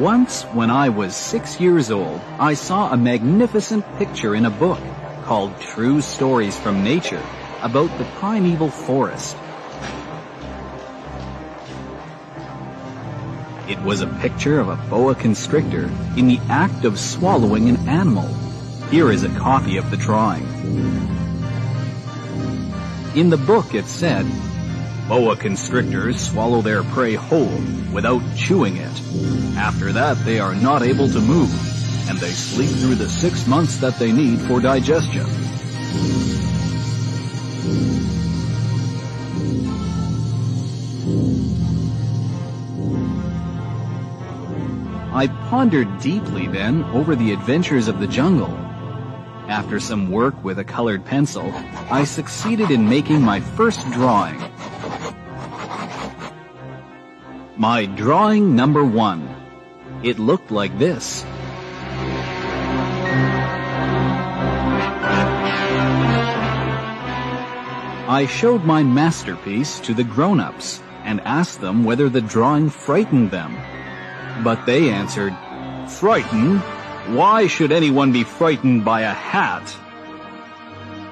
Once, when I was six years old, I saw a magnificent picture in a book called True Stories from Nature about the primeval forest. It was a picture of a boa constrictor in the act of swallowing an animal. Here is a copy of the drawing. In the book it said, Boa constrictors swallow their prey whole without chewing it. After that they are not able to move, and they sleep through the six months that they need for digestion. I pondered deeply then over the adventures of the jungle. After some work with a colored pencil, I succeeded in making my first drawing. My drawing number one. It looked like this. I showed my masterpiece to the grown-ups and asked them whether the drawing frightened them. But they answered, Frightened? Why should anyone be frightened by a hat?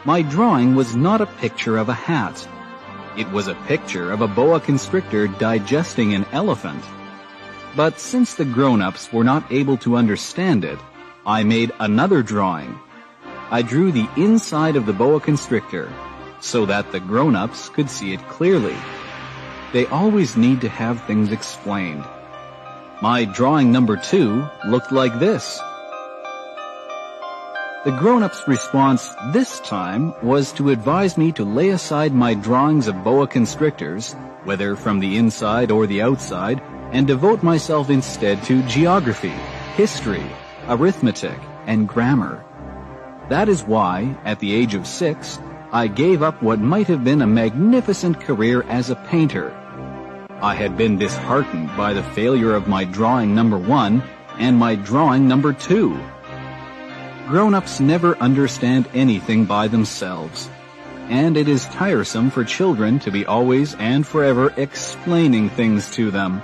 My drawing was not a picture of a hat. It was a picture of a boa constrictor digesting an elephant. But since the grown-ups were not able to understand it, I made another drawing. I drew the inside of the boa constrictor so that the grown-ups could see it clearly. They always need to have things explained. My drawing number two looked like this. The grown-up's response this time was to advise me to lay aside my drawings of boa constrictors, whether from the inside or the outside, and devote myself instead to geography, history, arithmetic, and grammar. That is why, at the age of six, I gave up what might have been a magnificent career as a painter I had been disheartened by the failure of my drawing number one and my drawing number two. Grown-ups never understand anything by themselves, and it is tiresome for children to be always and forever explaining things to them.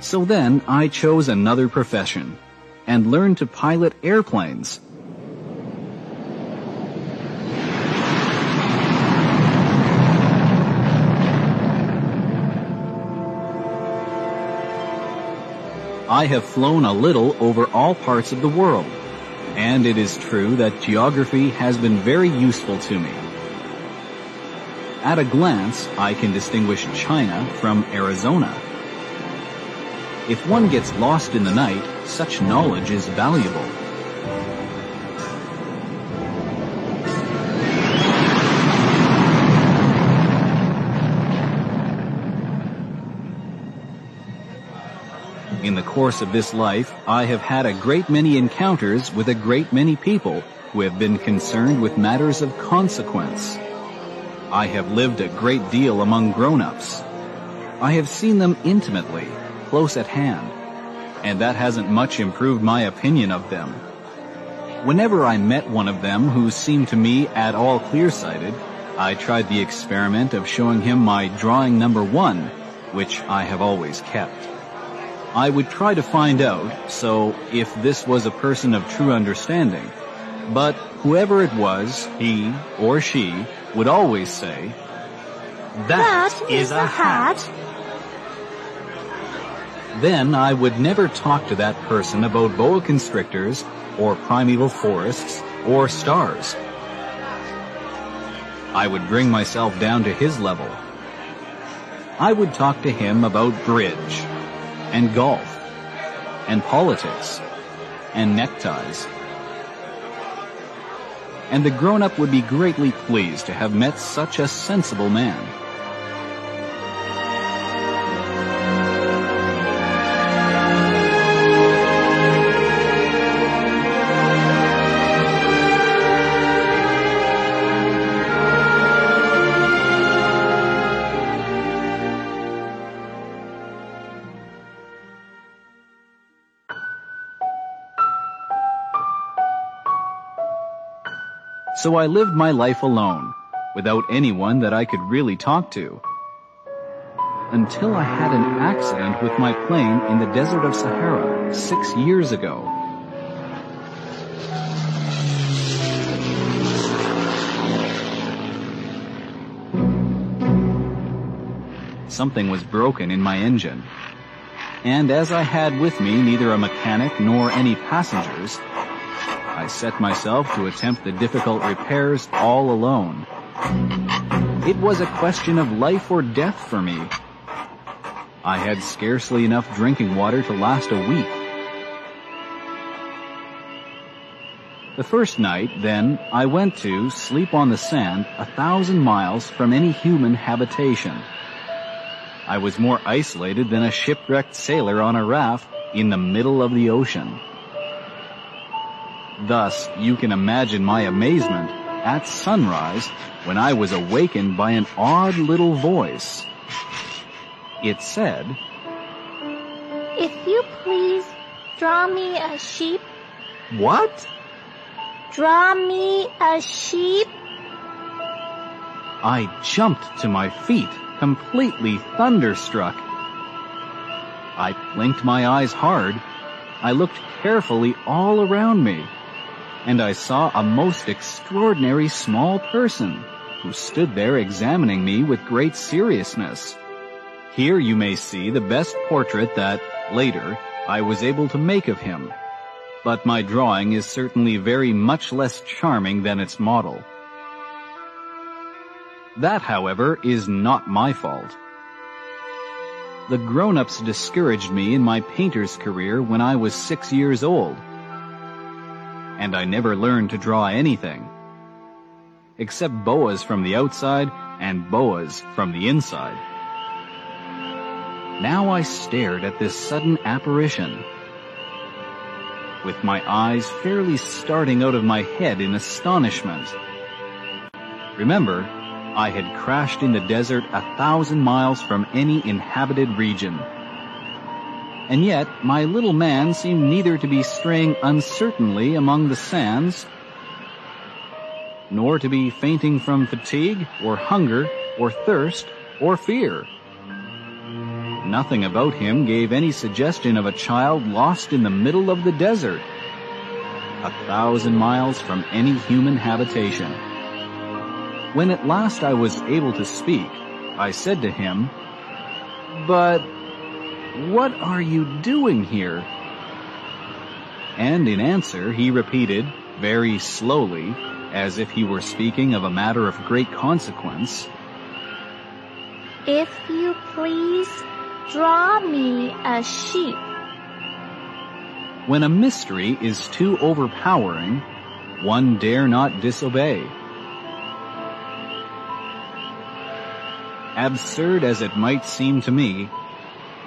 So then I chose another profession and learned to pilot airplanes. I have flown a little over all parts of the world, and it is true that geography has been very useful to me. At a glance, I can distinguish China from Arizona. If one gets lost in the night, such knowledge is valuable. Course of this life, I have had a great many encounters with a great many people who have been concerned with matters of consequence. I have lived a great deal among grown-ups. I have seen them intimately, close at hand, and that hasn't much improved my opinion of them. Whenever I met one of them who seemed to me at all clear-sighted, I tried the experiment of showing him my drawing number one, which I have always kept. I would try to find out, so if this was a person of true understanding. But whoever it was, he or she would always say, that, that is, is a hat. hat. Then I would never talk to that person about boa constrictors or primeval forests or stars. I would bring myself down to his level. I would talk to him about bridge and golf and politics and neckties. And the grown-up would be greatly pleased to have met such a sensible man. So I lived my life alone, without anyone that I could really talk to. until I had an accident with my plane in the desert of Sahara six years ago. Something was broken in my engine. And as I had with me neither a mechanic nor any passengers, I set myself to attempt the difficult repairs all alone. It was a question of life or death for me. I had scarcely enough drinking water to last a week. The first night, then, I went to sleep on the sand a thousand miles from any human habitation. I was more isolated than a shipwrecked sailor on a raft in the middle of the ocean. Thus, you can imagine my amazement at sunrise when I was awakened by an odd little voice. It said, If you please, draw me a sheep. What? Draw me a sheep. I jumped to my feet, completely thunderstruck. I blinked my eyes hard. I looked carefully all around me and I saw a most extraordinary small person who stood there examining me with great seriousness. Here you may see the best portrait that, later, I was able to make of him. But my drawing is certainly very much less charming than its model. That, however, is not my fault. The grown-ups discouraged me in my painter's career when I was six years old and I never learned to draw anything. Except boas from the outside and boas from the inside. Now I stared at this sudden apparition, with my eyes fairly starting out of my head in astonishment. Remember, I had crashed in the desert a thousand miles from any inhabited region and yet my little man seemed neither to be straying uncertainly among the sands, nor to be fainting from fatigue, or hunger, or thirst, or fear. Nothing about him gave any suggestion of a child lost in the middle of the desert, a thousand miles from any human habitation. When at last I was able to speak, I said to him, But what are you doing here? And in answer, he repeated, very slowly, as if he were speaking of a matter of great consequence, If you please, draw me a sheep. When a mystery is too overpowering, one dare not disobey. Absurd as it might seem to me,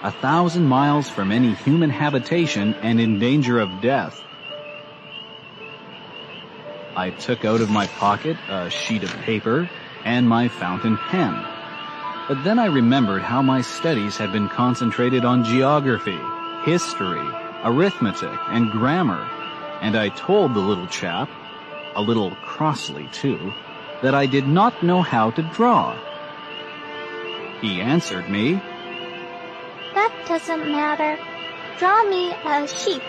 a thousand miles from any human habitation and in danger of death. I took out of my pocket a sheet of paper and my fountain pen. But then I remembered how my studies had been concentrated on geography, history, arithmetic, and grammar, and I told the little chap, a little crossly too, that I did not know how to draw. He answered me, that doesn't matter. Draw me a sheep.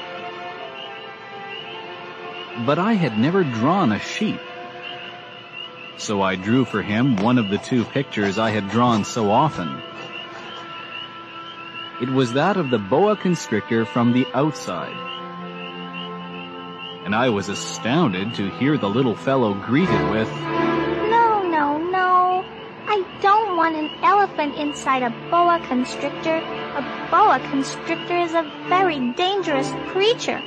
But I had never drawn a sheep. So I drew for him one of the two pictures I had drawn so often. It was that of the boa constrictor from the outside. And I was astounded to hear the little fellow greeted with. I don't want an elephant inside a boa constrictor. A boa constrictor is a very dangerous creature,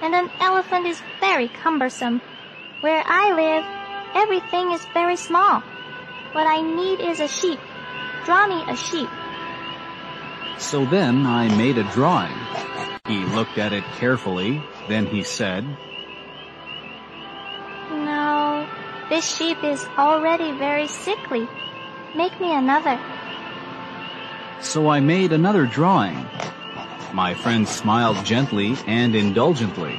and an elephant is very cumbersome. Where I live, everything is very small. What I need is a sheep. Draw me a sheep. So then I made a drawing. He looked at it carefully, then he said, No, this sheep is already very sickly. Make me another. So I made another drawing. My friend smiled gently and indulgently.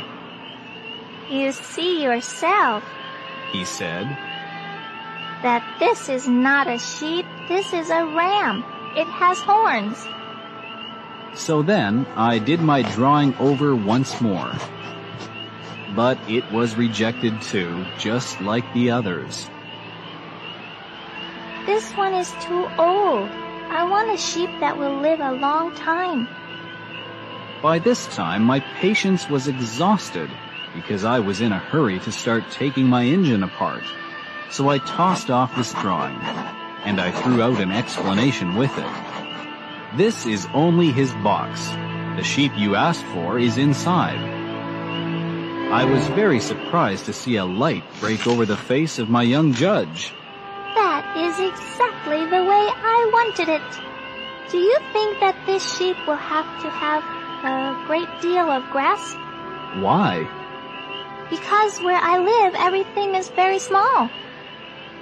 You see yourself, he said, that this is not a sheep, this is a ram. It has horns. So then I did my drawing over once more. But it was rejected too, just like the others. This one is too old. I want a sheep that will live a long time. By this time, my patience was exhausted because I was in a hurry to start taking my engine apart. So I tossed off this drawing, and I threw out an explanation with it. This is only his box. The sheep you asked for is inside. I was very surprised to see a light break over the face of my young judge. That is exactly the way I wanted it. Do you think that this sheep will have to have a great deal of grass? Why? Because where I live, everything is very small.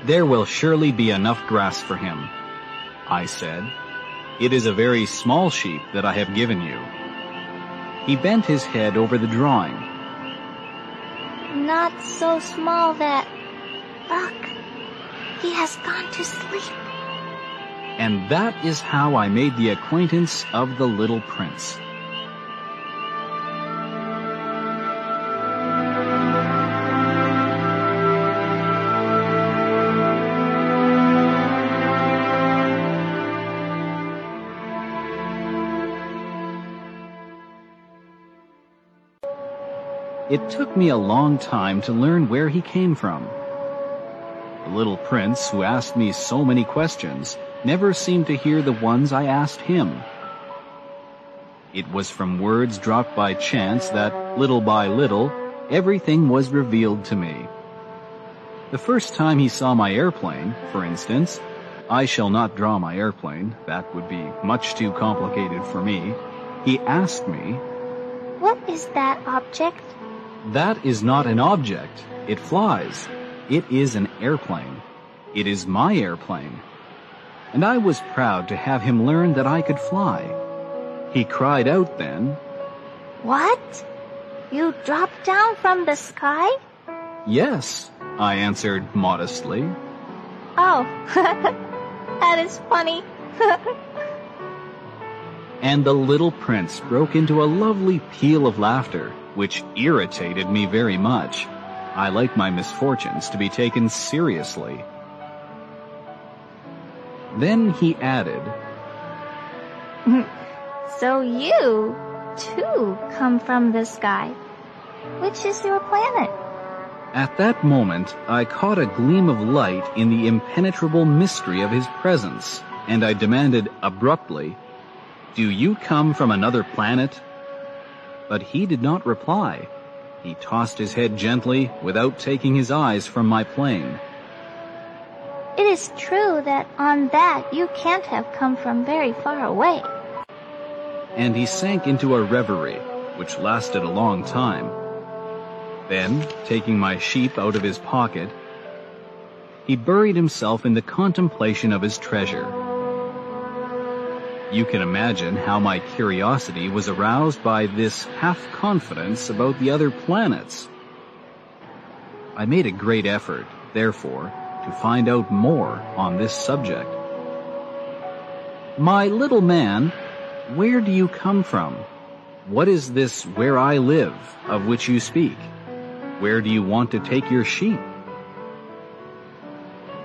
There will surely be enough grass for him, I said. It is a very small sheep that I have given you. He bent his head over the drawing. Not so small that... Look, he has gone to sleep. And that is how I made the acquaintance of the little prince. It took me a long time to learn where he came from. The little prince, who asked me so many questions, never seemed to hear the ones I asked him. It was from words dropped by chance that, little by little, everything was revealed to me. The first time he saw my airplane, for instance, I shall not draw my airplane, that would be much too complicated for me, he asked me, What is that object? That is not an object. It flies. It is an airplane. It is my airplane. And I was proud to have him learn that I could fly. He cried out then, What? You dropped down from the sky? Yes, I answered modestly. Oh, that is funny. and the little prince broke into a lovely peal of laughter which irritated me very much. I like my misfortunes to be taken seriously. Then he added, So you, too, come from the sky. Which is your planet? At that moment, I caught a gleam of light in the impenetrable mystery of his presence, and I demanded abruptly, Do you come from another planet? but he did not reply. He tossed his head gently without taking his eyes from my plane. It is true that on that you can't have come from very far away. And he sank into a reverie, which lasted a long time. Then, taking my sheep out of his pocket, he buried himself in the contemplation of his treasure. You can imagine how my curiosity was aroused by this half-confidence about the other planets. I made a great effort, therefore, to find out more on this subject. My little man, where do you come from? What is this where I live, of which you speak? Where do you want to take your sheep?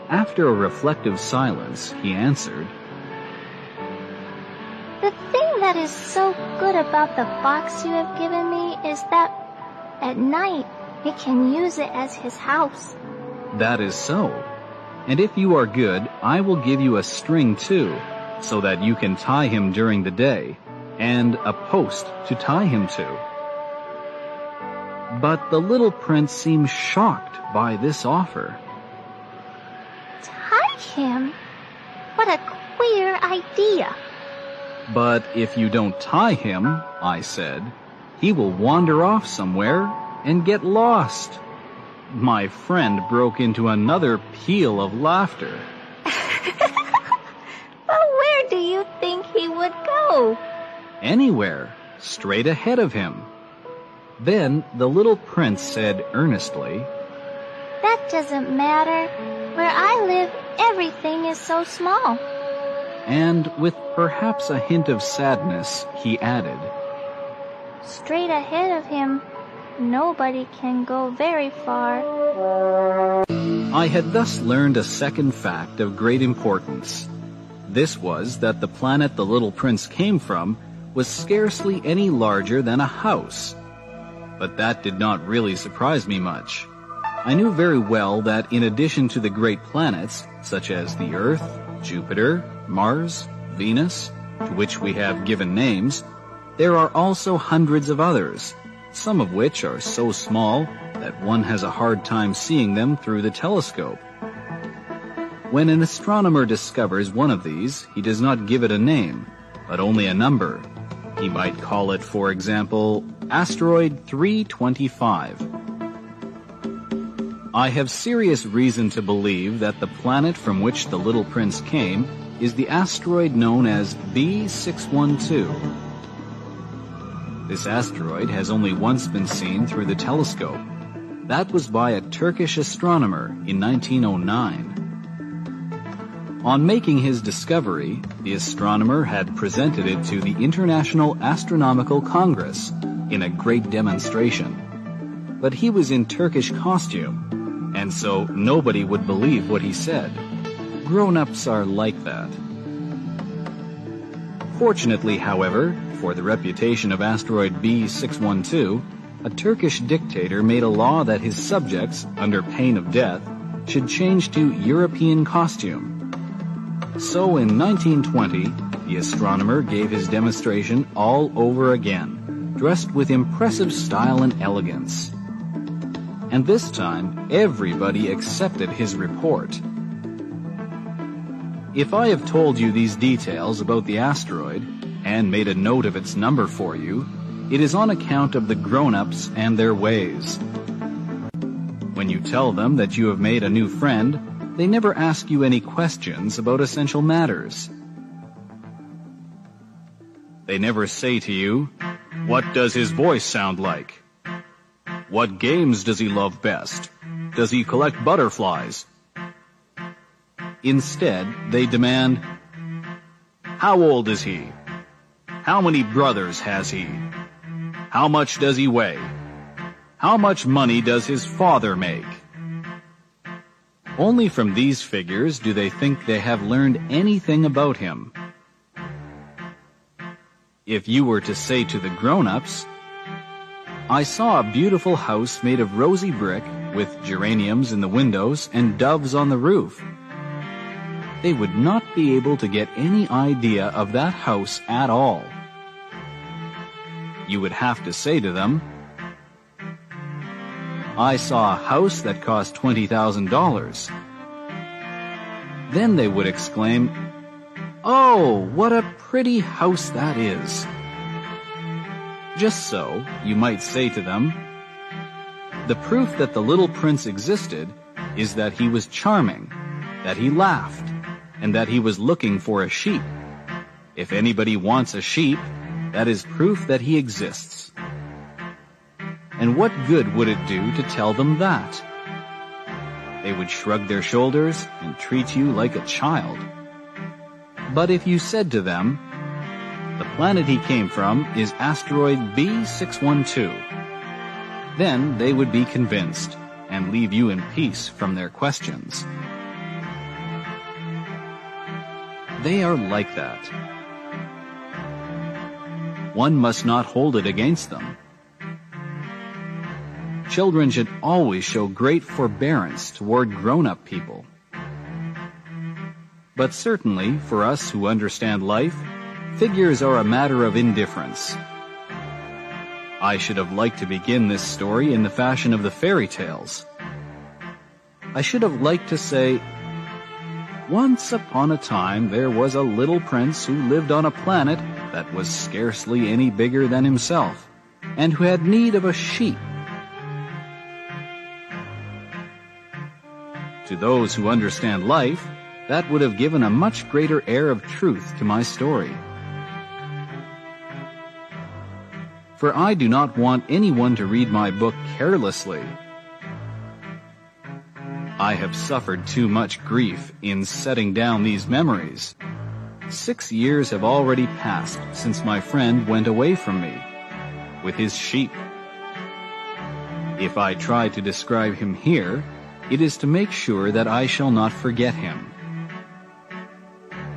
After a reflective silence, he answered, the thing that is so good about the box you have given me is that at night we can use it as his house. That is so. And if you are good, I will give you a string too, so that you can tie him during the day, and a post to tie him to. But the little prince seemed shocked by this offer. Tie him? What a queer idea. But if you don't tie him, I said, he will wander off somewhere and get lost. My friend broke into another peal of laughter. but where do you think he would go? Anywhere, straight ahead of him. Then the little prince said earnestly, That doesn't matter. Where I live, everything is so small. And with perhaps a hint of sadness, he added, Straight ahead of him, nobody can go very far. I had thus learned a second fact of great importance. This was that the planet the little prince came from was scarcely any larger than a house. But that did not really surprise me much. I knew very well that in addition to the great planets, such as the Earth, Jupiter, Mars, Venus, to which we have given names, there are also hundreds of others, some of which are so small that one has a hard time seeing them through the telescope. When an astronomer discovers one of these, he does not give it a name, but only a number. He might call it, for example, asteroid 325. I have serious reason to believe that the planet from which the little prince came is the asteroid known as B612. This asteroid has only once been seen through the telescope. That was by a Turkish astronomer in 1909. On making his discovery, the astronomer had presented it to the International Astronomical Congress in a great demonstration. But he was in Turkish costume, and so nobody would believe what he said. Grown-ups are like that. Fortunately, however, for the reputation of asteroid B612, a Turkish dictator made a law that his subjects, under pain of death, should change to European costume. So in 1920, the astronomer gave his demonstration all over again, dressed with impressive style and elegance. And this time, everybody accepted his report. If I have told you these details about the asteroid and made a note of its number for you, it is on account of the grown-ups and their ways. When you tell them that you have made a new friend, they never ask you any questions about essential matters. They never say to you, what does his voice sound like? What games does he love best? Does he collect butterflies? Instead, they demand, How old is he? How many brothers has he? How much does he weigh? How much money does his father make? Only from these figures do they think they have learned anything about him. If you were to say to the grown-ups, I saw a beautiful house made of rosy brick with geraniums in the windows and doves on the roof they would not be able to get any idea of that house at all. You would have to say to them, I saw a house that cost $20,000. Then they would exclaim, Oh, what a pretty house that is. Just so, you might say to them, the proof that the little prince existed is that he was charming, that he laughed, and that he was looking for a sheep. If anybody wants a sheep, that is proof that he exists. And what good would it do to tell them that? They would shrug their shoulders and treat you like a child. But if you said to them, the planet he came from is asteroid B612, then they would be convinced and leave you in peace from their questions. They are like that. One must not hold it against them. Children should always show great forbearance toward grown-up people. But certainly, for us who understand life, figures are a matter of indifference. I should have liked to begin this story in the fashion of the fairy tales. I should have liked to say, once upon a time there was a little prince who lived on a planet that was scarcely any bigger than himself, and who had need of a sheep. To those who understand life, that would have given a much greater air of truth to my story. For I do not want anyone to read my book carelessly I have suffered too much grief in setting down these memories. Six years have already passed since my friend went away from me with his sheep. If I try to describe him here, it is to make sure that I shall not forget him.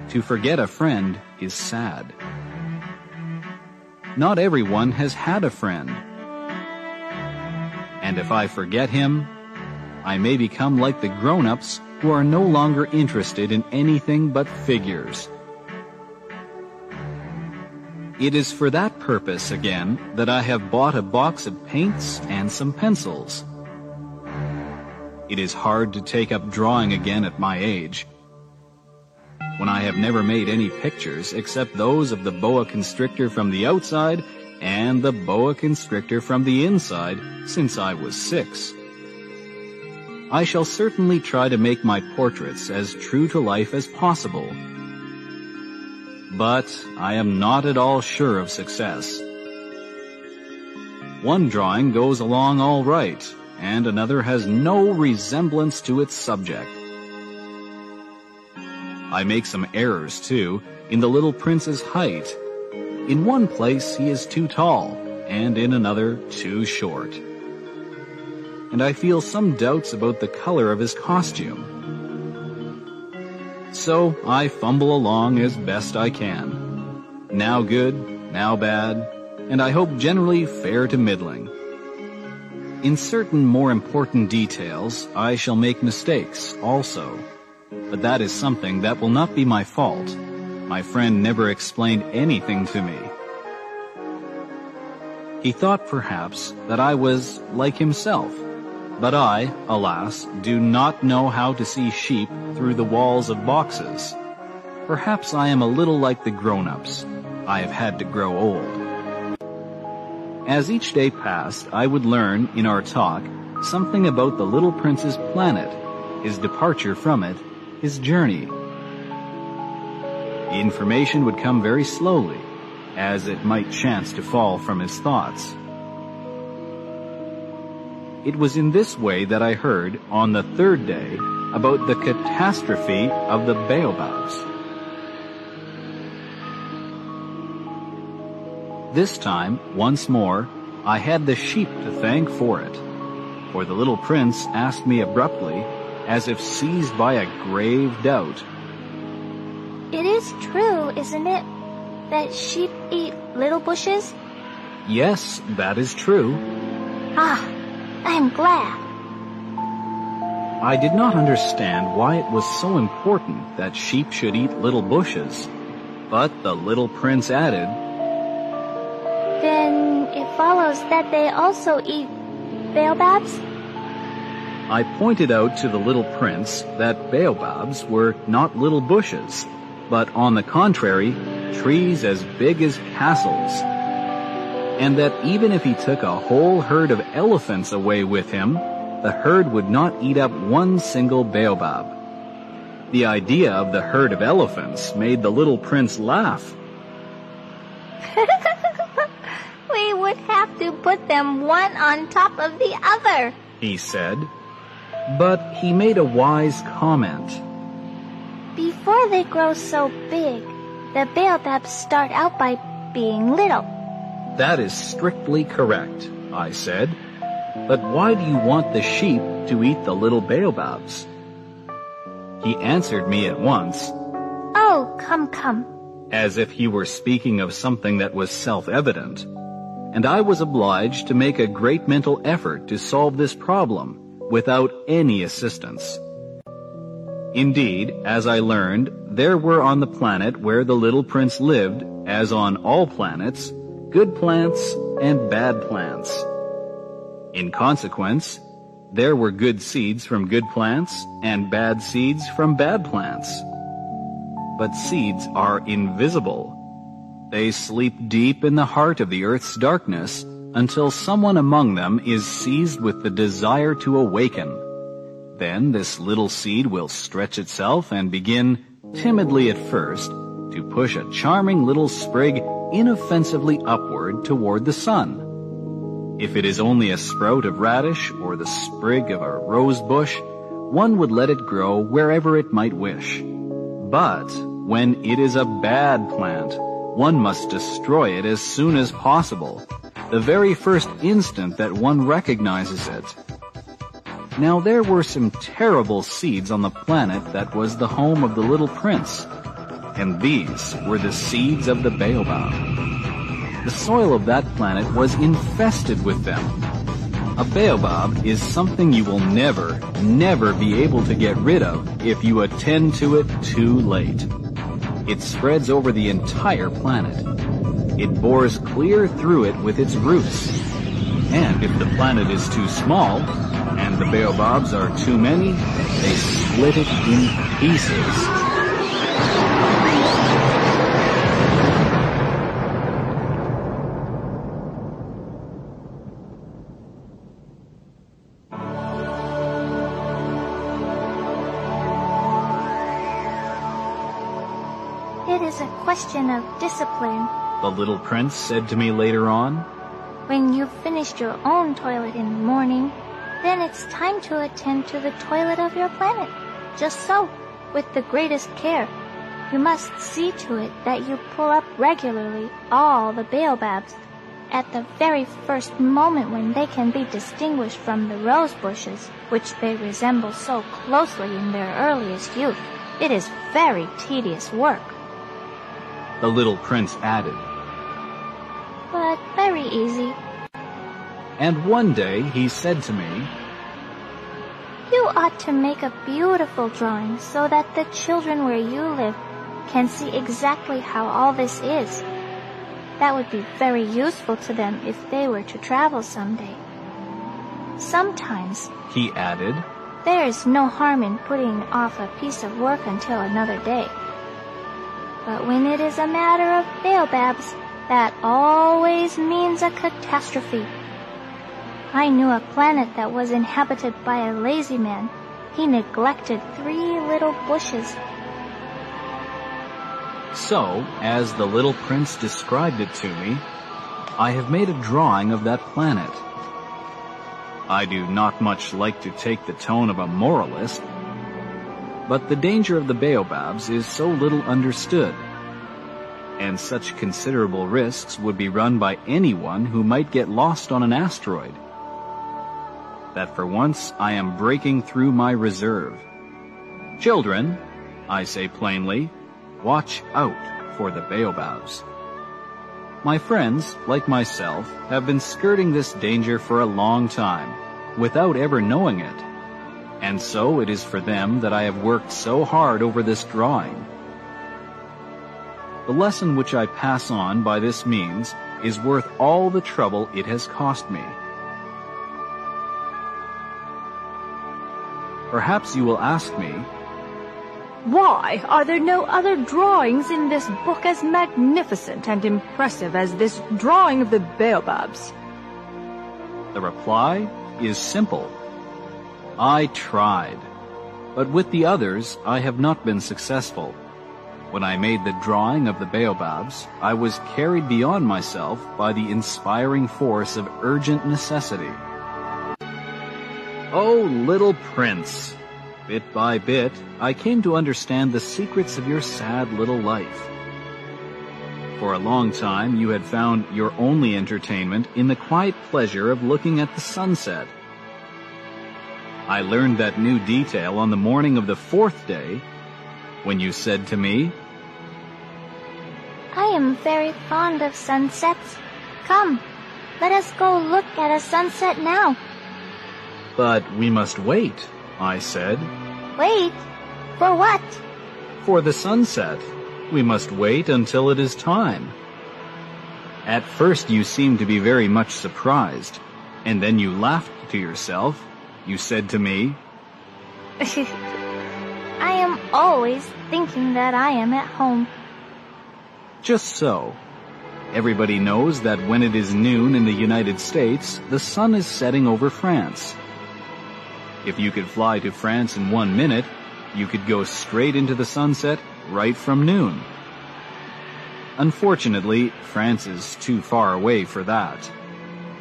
To forget a friend is sad. Not everyone has had a friend. And if I forget him, I may become like the grown-ups who are no longer interested in anything but figures. It is for that purpose, again, that I have bought a box of paints and some pencils. It is hard to take up drawing again at my age, when I have never made any pictures except those of the boa constrictor from the outside and the boa constrictor from the inside since I was six. I shall certainly try to make my portraits as true to life as possible but I am not at all sure of success. One drawing goes along all right, and another has no resemblance to its subject. I make some errors, too, in the little prince's height. In one place he is too tall, and in another too short. And I feel some doubts about the color of his costume. So I fumble along as best I can. Now good, now bad, and I hope generally fair to middling. In certain more important details, I shall make mistakes also. But that is something that will not be my fault. My friend never explained anything to me. He thought perhaps that I was like himself, but I, alas, do not know how to see sheep through the walls of boxes. Perhaps I am a little like the grown-ups. I have had to grow old. As each day passed, I would learn, in our talk, something about the little prince's planet, his departure from it, his journey. The information would come very slowly, as it might chance to fall from his thoughts. It was in this way that I heard, on the third day, about the catastrophe of the baobabs. This time, once more, I had the sheep to thank for it, for the little prince asked me abruptly, as if seized by a grave doubt. It is true, isn't it, that sheep eat little bushes? Yes, that is true. Ah, I'm glad. I did not understand why it was so important that sheep should eat little bushes, but the little prince added, Then it follows that they also eat baobabs? I pointed out to the little prince that baobabs were not little bushes, but on the contrary, trees as big as castles and that even if he took a whole herd of elephants away with him, the herd would not eat up one single baobab. The idea of the herd of elephants made the little prince laugh. we would have to put them one on top of the other, he said. But he made a wise comment. Before they grow so big, the baobabs start out by being little. That is strictly correct, I said. But why do you want the sheep to eat the little baobabs? He answered me at once. Oh, come, come. As if he were speaking of something that was self-evident. And I was obliged to make a great mental effort to solve this problem without any assistance. Indeed, as I learned, there were on the planet where the little prince lived, as on all planets, good plants and bad plants. In consequence, there were good seeds from good plants and bad seeds from bad plants. But seeds are invisible. They sleep deep in the heart of the earth's darkness until someone among them is seized with the desire to awaken. Then this little seed will stretch itself and begin, timidly at first, to push a charming little sprig inoffensively upward toward the sun. If it is only a sprout of radish or the sprig of a rose bush, one would let it grow wherever it might wish. But when it is a bad plant. One must destroy it as soon as possible, the very first instant that one recognizes it. Now there were some terrible seeds on the planet that was the home of the little prince, and these were the seeds of the baobab. The soil of that planet was infested with them. A baobab is something you will never, never be able to get rid of if you attend to it too late. It spreads over the entire planet. It bores clear through it with its roots. And if the planet is too small, and the baobabs are too many, they split it in pieces. Question of discipline. The little prince said to me later on. When you've finished your own toilet in the morning, then it's time to attend to the toilet of your planet. Just so, with the greatest care. You must see to it that you pull up regularly all the baobabs at the very first moment when they can be distinguished from the rose bushes, which they resemble so closely in their earliest youth. It is very tedious work. The little prince added. But very easy. And one day he said to me, You ought to make a beautiful drawing so that the children where you live can see exactly how all this is. That would be very useful to them if they were to travel someday. Sometimes, he added, there is no harm in putting off a piece of work until another day. But when it is a matter of baobabs, that always means a catastrophe. I knew a planet that was inhabited by a lazy man. He neglected three little bushes. So, as the little prince described it to me, I have made a drawing of that planet. I do not much like to take the tone of a moralist, but the danger of the baobabs is so little understood, and such considerable risks would be run by anyone who might get lost on an asteroid, that for once I am breaking through my reserve. Children, I say plainly, watch out for the baobabs. My friends, like myself, have been skirting this danger for a long time, without ever knowing it and so it is for them that I have worked so hard over this drawing. The lesson which I pass on by this means is worth all the trouble it has cost me. Perhaps you will ask me, Why are there no other drawings in this book as magnificent and impressive as this drawing of the baobabs? The reply is simple. I tried. But with the others, I have not been successful. When I made the drawing of the baobabs, I was carried beyond myself by the inspiring force of urgent necessity. Oh, little prince! Bit by bit, I came to understand the secrets of your sad little life. For a long time, you had found your only entertainment in the quiet pleasure of looking at the sunset I learned that new detail on the morning of the fourth day when you said to me, I am very fond of sunsets. Come, let us go look at a sunset now. But we must wait, I said. Wait? For what? For the sunset. We must wait until it is time. At first you seemed to be very much surprised, and then you laughed to yourself you said to me. I am always thinking that I am at home. Just so. Everybody knows that when it is noon in the United States, the sun is setting over France. If you could fly to France in one minute, you could go straight into the sunset right from noon. Unfortunately, France is too far away for that.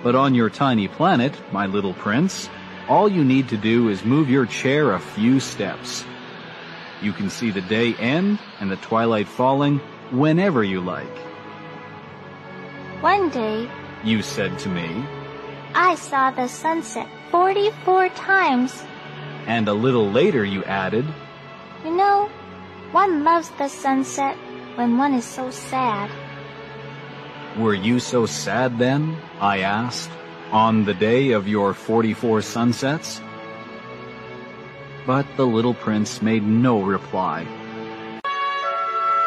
But on your tiny planet, my little prince, all you need to do is move your chair a few steps. You can see the day end and the twilight falling whenever you like. One day, You said to me, I saw the sunset 44 times. and a little later you added, You know, one loves the sunset when one is so sad. Were you so sad then? I asked, on the day of your 44 sunsets? But the little prince made no reply.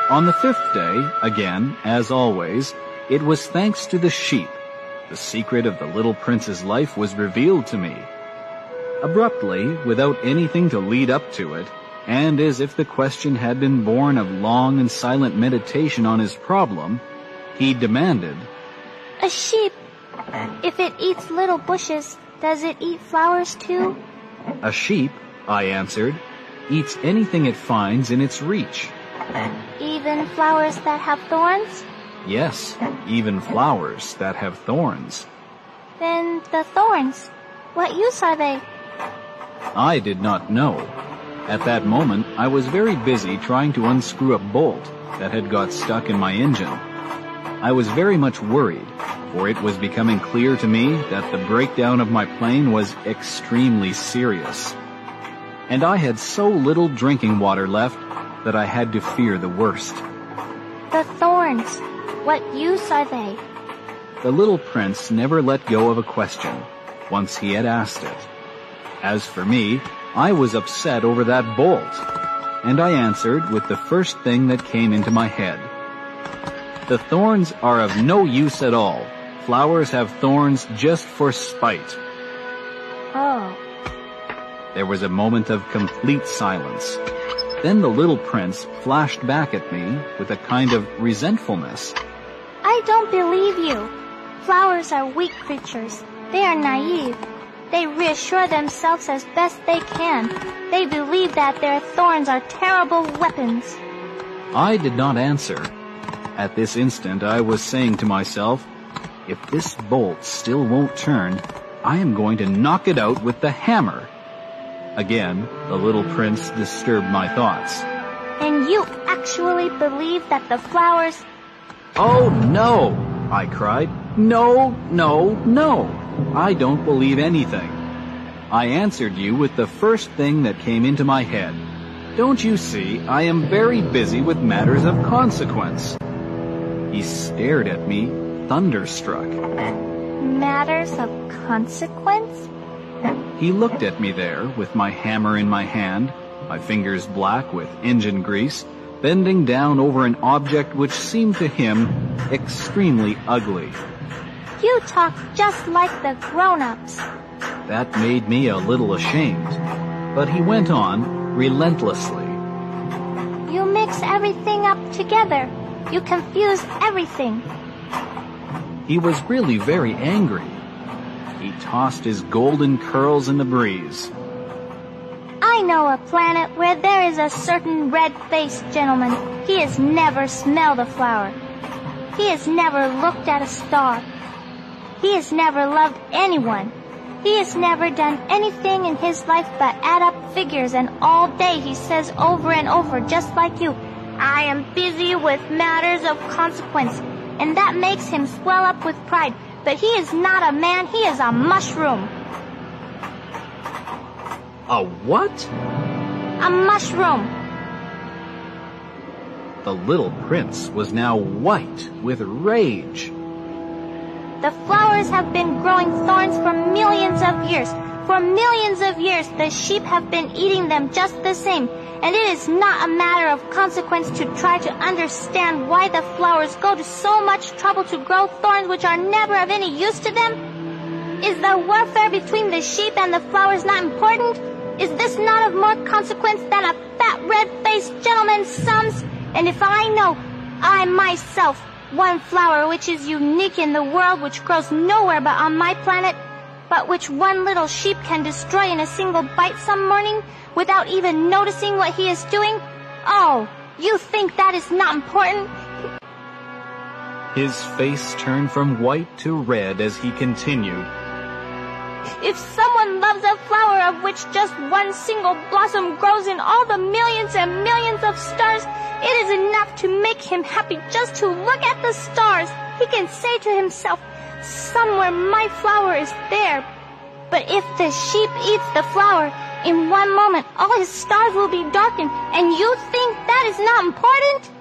On the fifth day, again, as always, it was thanks to the sheep. The secret of the little prince's life was revealed to me. Abruptly, without anything to lead up to it, and as if the question had been born of long and silent meditation on his problem, he demanded, A sheep, if it eats little bushes, does it eat flowers too? A sheep, I answered, eats anything it finds in its reach. Even flowers that have thorns? Yes, even flowers that have thorns. Then the thorns, what use are they? I did not know. At that moment, I was very busy trying to unscrew a bolt that had got stuck in my engine. I was very much worried, for it was becoming clear to me that the breakdown of my plane was extremely serious. And I had so little drinking water left that I had to fear the worst. The thorns, what use are they? The little prince never let go of a question once he had asked it. As for me, I was upset over that bolt, and I answered with the first thing that came into my head. The thorns are of no use at all. Flowers have thorns just for spite. Oh, There was a moment of complete silence. Then the little prince flashed back at me with a kind of resentfulness. I don't believe you. Flowers are weak creatures. They are naive. They reassure themselves as best they can. They believe that their thorns are terrible weapons. I did not answer. At this instant, I was saying to myself, if this bolt still won't turn, I am going to knock it out with the hammer. Again, the little prince disturbed my thoughts. And you actually believe that the flowers... Oh no! I cried. No, no, no! I don't believe anything. I answered you with the first thing that came into my head. Don't you see, I am very busy with matters of consequence. He stared at me, thunderstruck. Matters of consequence? He looked at me there with my hammer in my hand, my fingers black with engine grease, bending down over an object which seemed to him extremely ugly. You talk just like the grown-ups. That made me a little ashamed. But he went on relentlessly. You mix everything up together. You confuse everything. He was really very angry. He tossed his golden curls in the breeze. I know a planet where there is a certain red-faced gentleman. He has never smelled a flower. He has never looked at a star. He has never loved anyone. He has never done anything in his life but add up figures and all day he says over and over just like you, I am busy with matters of consequence. And that makes him swell up with pride. But he is not a man, he is a mushroom. A what? A mushroom. The little prince was now white with rage. The flowers have been growing thorns for millions of years. For millions of years, the sheep have been eating them just the same. And it is not a matter of consequence to try to understand why the flowers go to so much trouble to grow thorns which are never of any use to them. Is the warfare between the sheep and the flowers not important? Is this not of more consequence than a fat red-faced gentleman's sums? And if I know, I myself, one flower which is unique in the world, which grows nowhere but on my planet, but which one little sheep can destroy in a single bite some morning without even noticing what he is doing? Oh, you think that is not important? His face turned from white to red as he continued. If someone loves a flower of which just one single blossom grows in all the millions and millions of stars, it is enough to make him happy just to look at the stars. He can say to himself, somewhere my flower is there. But if the sheep eats the flower, in one moment all his stars will be darkened, and you think that is not important?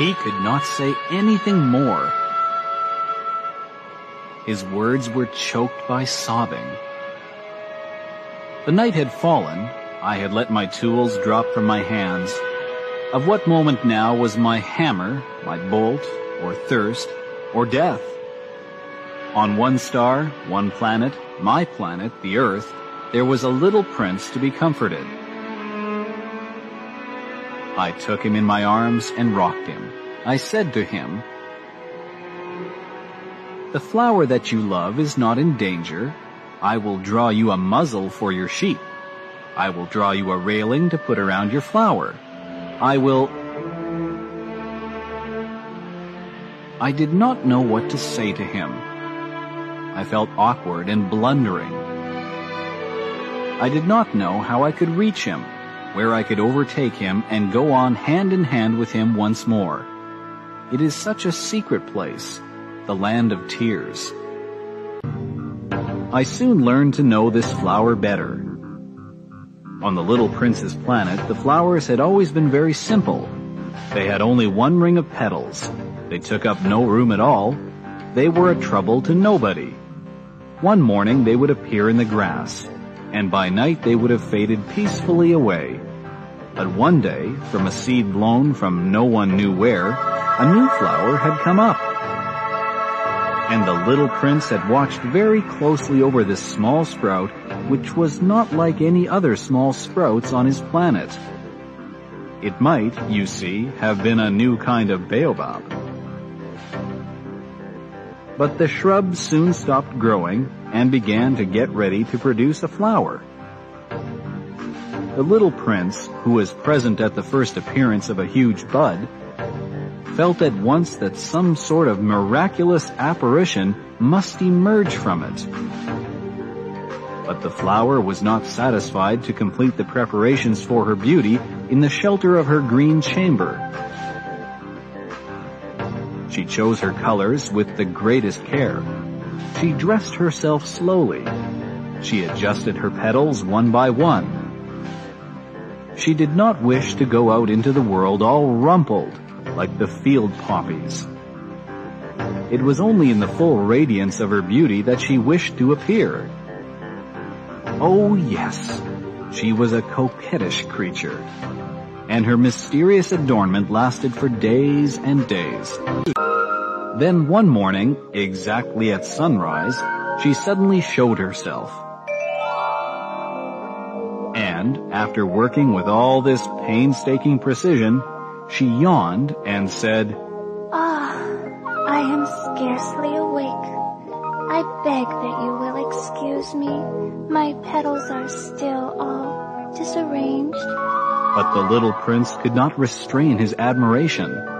He could not say anything more. His words were choked by sobbing. The night had fallen. I had let my tools drop from my hands. Of what moment now was my hammer, my bolt, or thirst, or death? On one star, one planet, my planet, the Earth, there was a little prince to be comforted. I took him in my arms and rocked him. I said to him, The flower that you love is not in danger. I will draw you a muzzle for your sheep. I will draw you a railing to put around your flower. I will... I did not know what to say to him. I felt awkward and blundering. I did not know how I could reach him where I could overtake him and go on hand in hand with him once more. It is such a secret place, the land of tears. I soon learned to know this flower better. On the little prince's planet, the flowers had always been very simple. They had only one ring of petals. They took up no room at all. They were a trouble to nobody. One morning they would appear in the grass, and by night they would have faded peacefully away. But one day, from a seed blown from no one knew where, a new flower had come up. And the little prince had watched very closely over this small sprout, which was not like any other small sprouts on his planet. It might, you see, have been a new kind of baobab. But the shrub soon stopped growing and began to get ready to produce a flower. The little prince, who was present at the first appearance of a huge bud, felt at once that some sort of miraculous apparition must emerge from it. But the flower was not satisfied to complete the preparations for her beauty in the shelter of her green chamber. She chose her colors with the greatest care. She dressed herself slowly. She adjusted her petals one by one. She did not wish to go out into the world all rumpled like the field poppies. It was only in the full radiance of her beauty that she wished to appear. Oh yes, she was a coquettish creature, and her mysterious adornment lasted for days and days. Then one morning, exactly at sunrise, she suddenly showed herself. And, after working with all this painstaking precision, she yawned and said, Ah, I am scarcely awake. I beg that you will excuse me. My petals are still all disarranged. But the little prince could not restrain his admiration.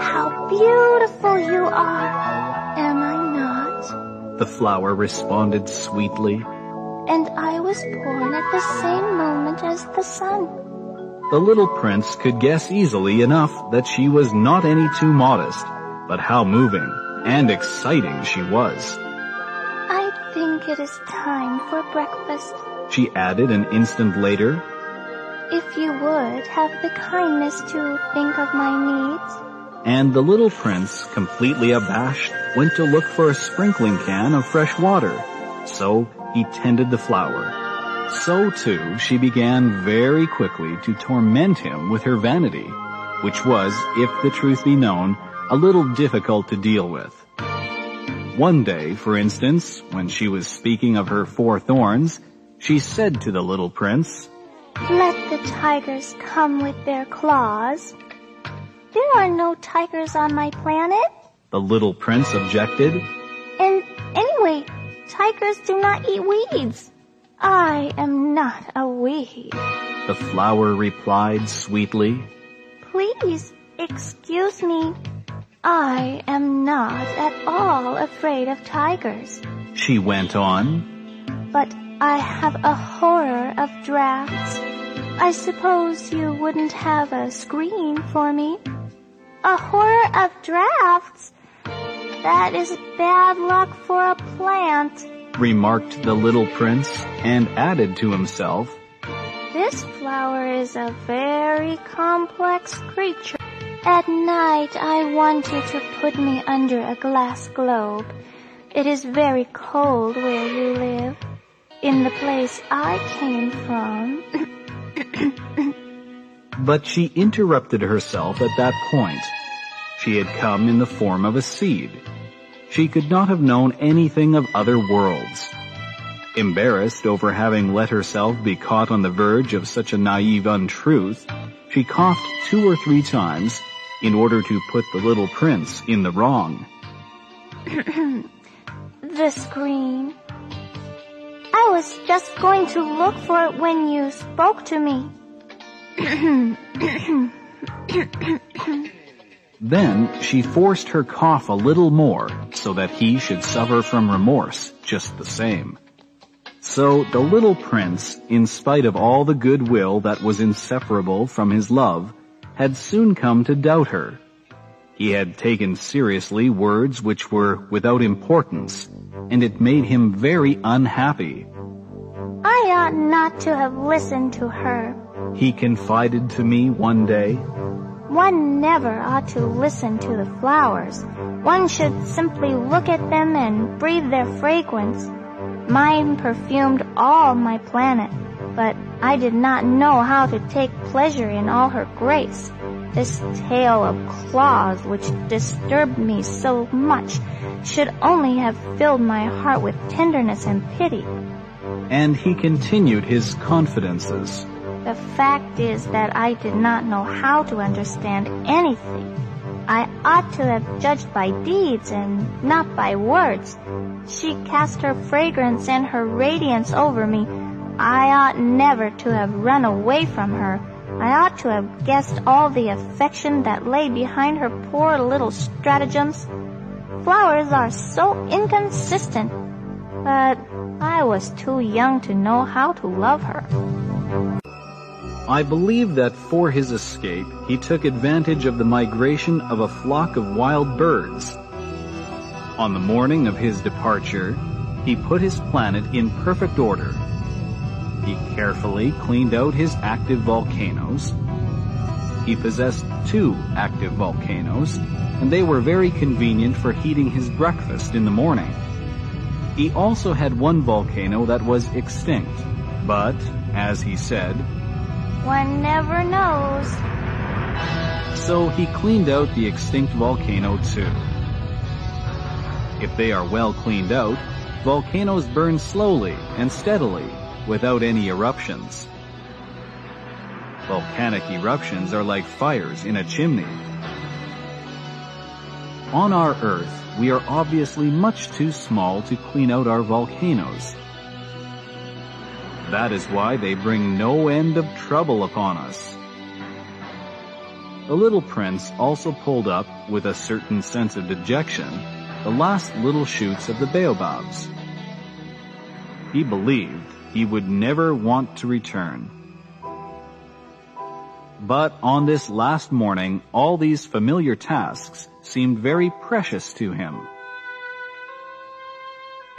How beautiful you are. Am I not? The flower responded sweetly. And I was born at the same moment as the sun. The little prince could guess easily enough that she was not any too modest, but how moving and exciting she was. I think it is time for breakfast. She added an instant later. If you would have the kindness to think of my needs. And the little prince, completely abashed, went to look for a sprinkling can of fresh water. So he tended the flower. So too she began very quickly to torment him with her vanity, which was, if the truth be known, a little difficult to deal with. One day, for instance, when she was speaking of her four thorns, she said to the little prince, Let the tigers come with their claws. There are no tigers on my planet. The little prince objected. And anyway, tigers do not eat weeds. I am not a weed. The flower replied sweetly. Please, excuse me. I am not at all afraid of tigers. She went on. But I have a horror of drafts. I suppose you wouldn't have a screen for me? A horror of drafts? That is bad luck for a plant, remarked the little prince, and added to himself, This flower is a very complex creature. At night I want you to put me under a glass globe. It is very cold where you live. In the place I came from. but she interrupted herself at that point. She had come in the form of a seed. She could not have known anything of other worlds. Embarrassed over having let herself be caught on the verge of such a naive untruth, she coughed two or three times in order to put the little prince in the wrong. the screen. I was just going to look for it when you spoke to me. Then she forced her cough a little more so that he should suffer from remorse just the same. So the little prince, in spite of all the goodwill that was inseparable from his love, had soon come to doubt her. He had taken seriously words which were without importance, and it made him very unhappy. I ought not to have listened to her, he confided to me one day. One never ought to listen to the flowers. One should simply look at them and breathe their fragrance. Mine perfumed all my planet, but I did not know how to take pleasure in all her grace. This tale of claws which disturbed me so much should only have filled my heart with tenderness and pity. And he continued his confidences. The fact is that I did not know how to understand anything. I ought to have judged by deeds and not by words. She cast her fragrance and her radiance over me. I ought never to have run away from her. I ought to have guessed all the affection that lay behind her poor little stratagems. Flowers are so inconsistent, but I was too young to know how to love her. I believe that for his escape, he took advantage of the migration of a flock of wild birds. On the morning of his departure, he put his planet in perfect order. He carefully cleaned out his active volcanoes. He possessed two active volcanoes, and they were very convenient for heating his breakfast in the morning. He also had one volcano that was extinct, but, as he said, one never knows. So he cleaned out the extinct volcano too. If they are well cleaned out, volcanoes burn slowly and steadily without any eruptions. Volcanic eruptions are like fires in a chimney. On our Earth, we are obviously much too small to clean out our volcanoes that is why they bring no end of trouble upon us. The little prince also pulled up, with a certain sense of dejection, the last little shoots of the baobabs. He believed he would never want to return. But on this last morning, all these familiar tasks seemed very precious to him.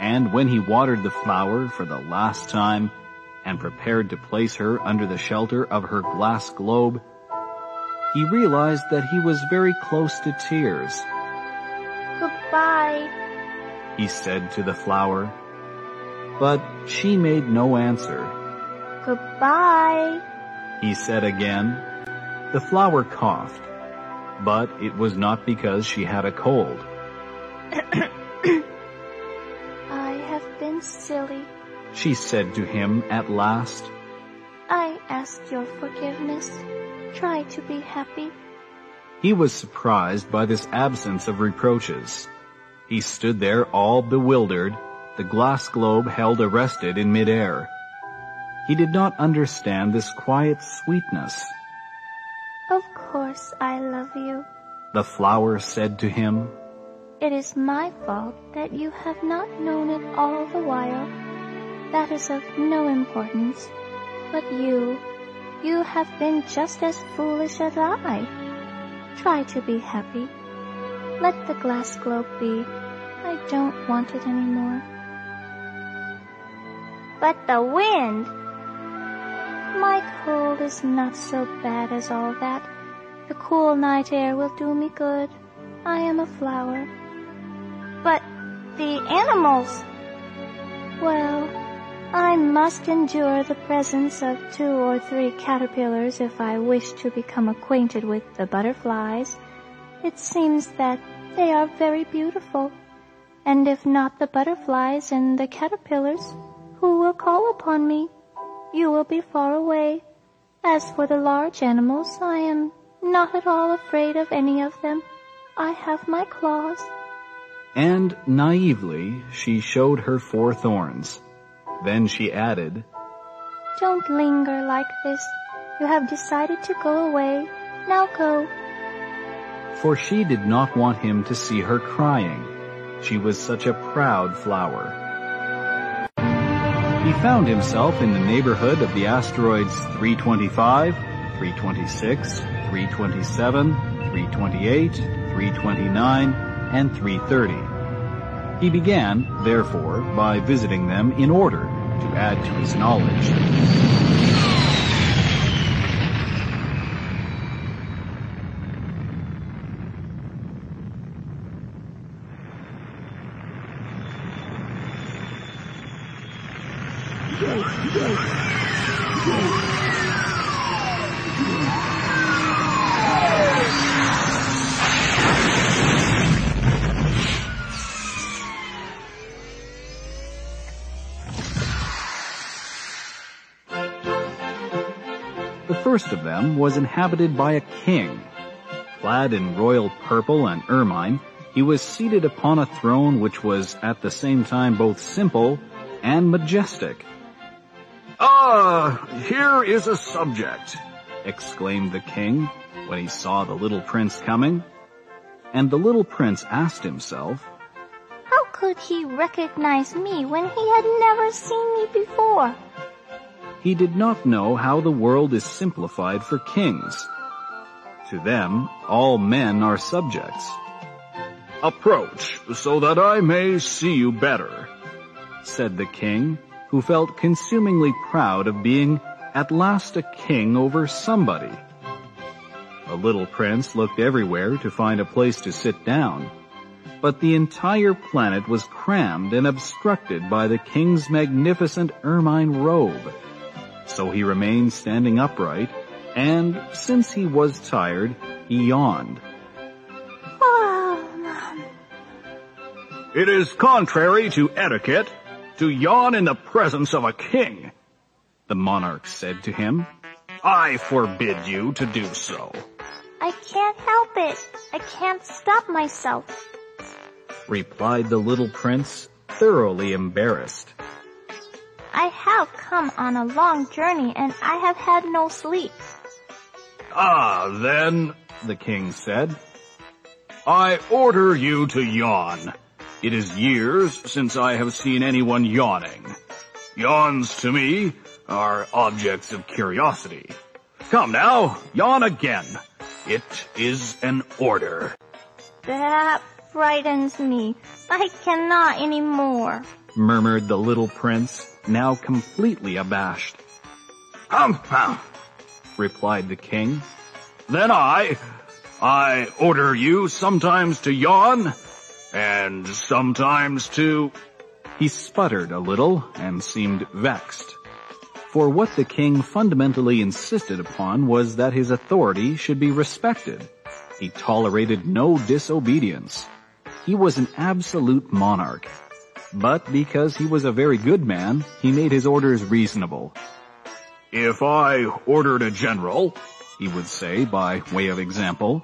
And when he watered the flower for the last time, and prepared to place her under the shelter of her glass globe, he realized that he was very close to tears. Goodbye, he said to the flower. But she made no answer. Goodbye, he said again. The flower coughed, but it was not because she had a cold. I have been silly, she said to him at last. I ask your forgiveness. Try to be happy. He was surprised by this absence of reproaches. He stood there all bewildered, the glass globe held arrested in midair. He did not understand this quiet sweetness. Of course I love you, the flower said to him, It is my fault that you have not known it all the while. That is of no importance. But you, you have been just as foolish as I. Try to be happy. Let the glass globe be. I don't want it anymore. But the wind! My cold is not so bad as all that. The cool night air will do me good. I am a flower. But the animals! Well, I must endure the presence of two or three caterpillars if I wish to become acquainted with the butterflies. It seems that they are very beautiful. And if not the butterflies and the caterpillars, who will call upon me? You will be far away. As for the large animals, I am not at all afraid of any of them. I have my claws. And naively, she showed her four thorns. Then she added, Don't linger like this. You have decided to go away. Now go. For she did not want him to see her crying. She was such a proud flower. He found himself in the neighborhood of the asteroids 325, 326, 327, 328, 329, and 330. He began, therefore, by visiting them in order to add to his knowledge. First of them was inhabited by a king. Clad in royal purple and ermine, he was seated upon a throne which was at the same time both simple and majestic. Ah, here is a subject. exclaimed the king when he saw the little prince coming. And the little prince asked himself, How could he recognize me when he had never seen me before? He did not know how the world is simplified for kings. To them, all men are subjects. Approach, so that I may see you better. said the king, who felt consumingly proud of being at last a king over somebody. The little prince looked everywhere to find a place to sit down, but the entire planet was crammed and obstructed by the king's magnificent ermine robe. So he remained standing upright, and since he was tired, he yawned. It is contrary to etiquette to yawn in the presence of a king. The monarch said to him, I forbid you to do so. I can't help it. I can't stop myself. replied the little prince, thoroughly embarrassed. I have come on a long journey and I have had no sleep. Ah, then, The king said, I order you to yawn. It is years since I have seen anyone yawning. Yawns to me are objects of curiosity. Come now, yawn again. It is an order. That frightens me. I cannot anymore. murmured the little prince, now completely abashed. Hum. Replied the king, Then I, I order you sometimes to yawn, and sometimes to, He sputtered a little and seemed vexed. For what the king fundamentally insisted upon was that his authority should be respected. He tolerated no disobedience. He was an absolute monarch. But because he was a very good man, he made his orders reasonable. if I ordered a general, He would say by way of example,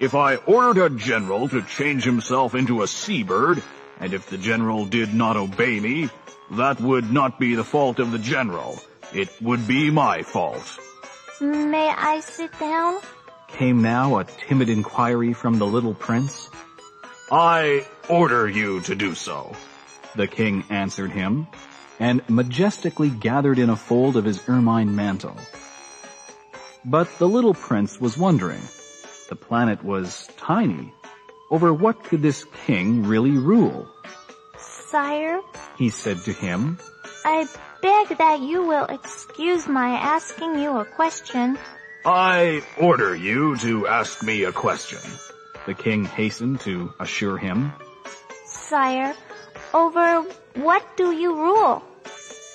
if I ordered a general to change himself into a seabird, and if the general did not obey me, that would not be the fault of the general. It would be my fault. May I sit down? came now a timid inquiry from the little prince. I order you to do so, the king answered him, and majestically gathered in a fold of his ermine mantle. But the little prince was wondering. The planet was tiny. Over what could this king really rule? Sire, he said to him, I beg that you will excuse my asking you a question. I order you to ask me a question, the king hastened to assure him. Sire, over what do you rule?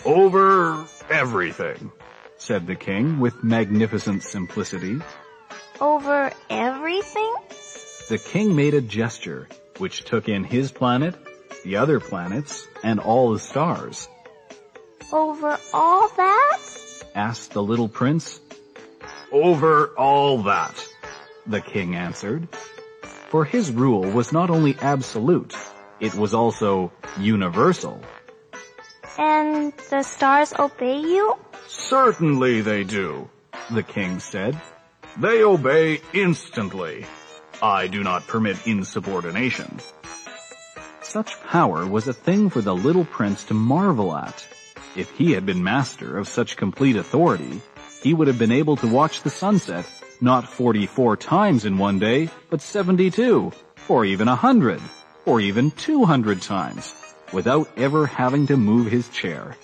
Over everything, said the king with magnificent simplicity. Over everything? The king made a gesture which took in his planet, the other planets, and all the stars. Over all that? asked the little prince. Over all that, the king answered. For his rule was not only absolute, it was also universal. And the stars obey you? Certainly they do, the king said. They obey instantly. I do not permit insubordination. Such power was a thing for the little prince to marvel at. If he had been master of such complete authority, he would have been able to watch the sunset not 44 times in one day, but 72, or even 100, or even 200 times, without ever having to move his chair.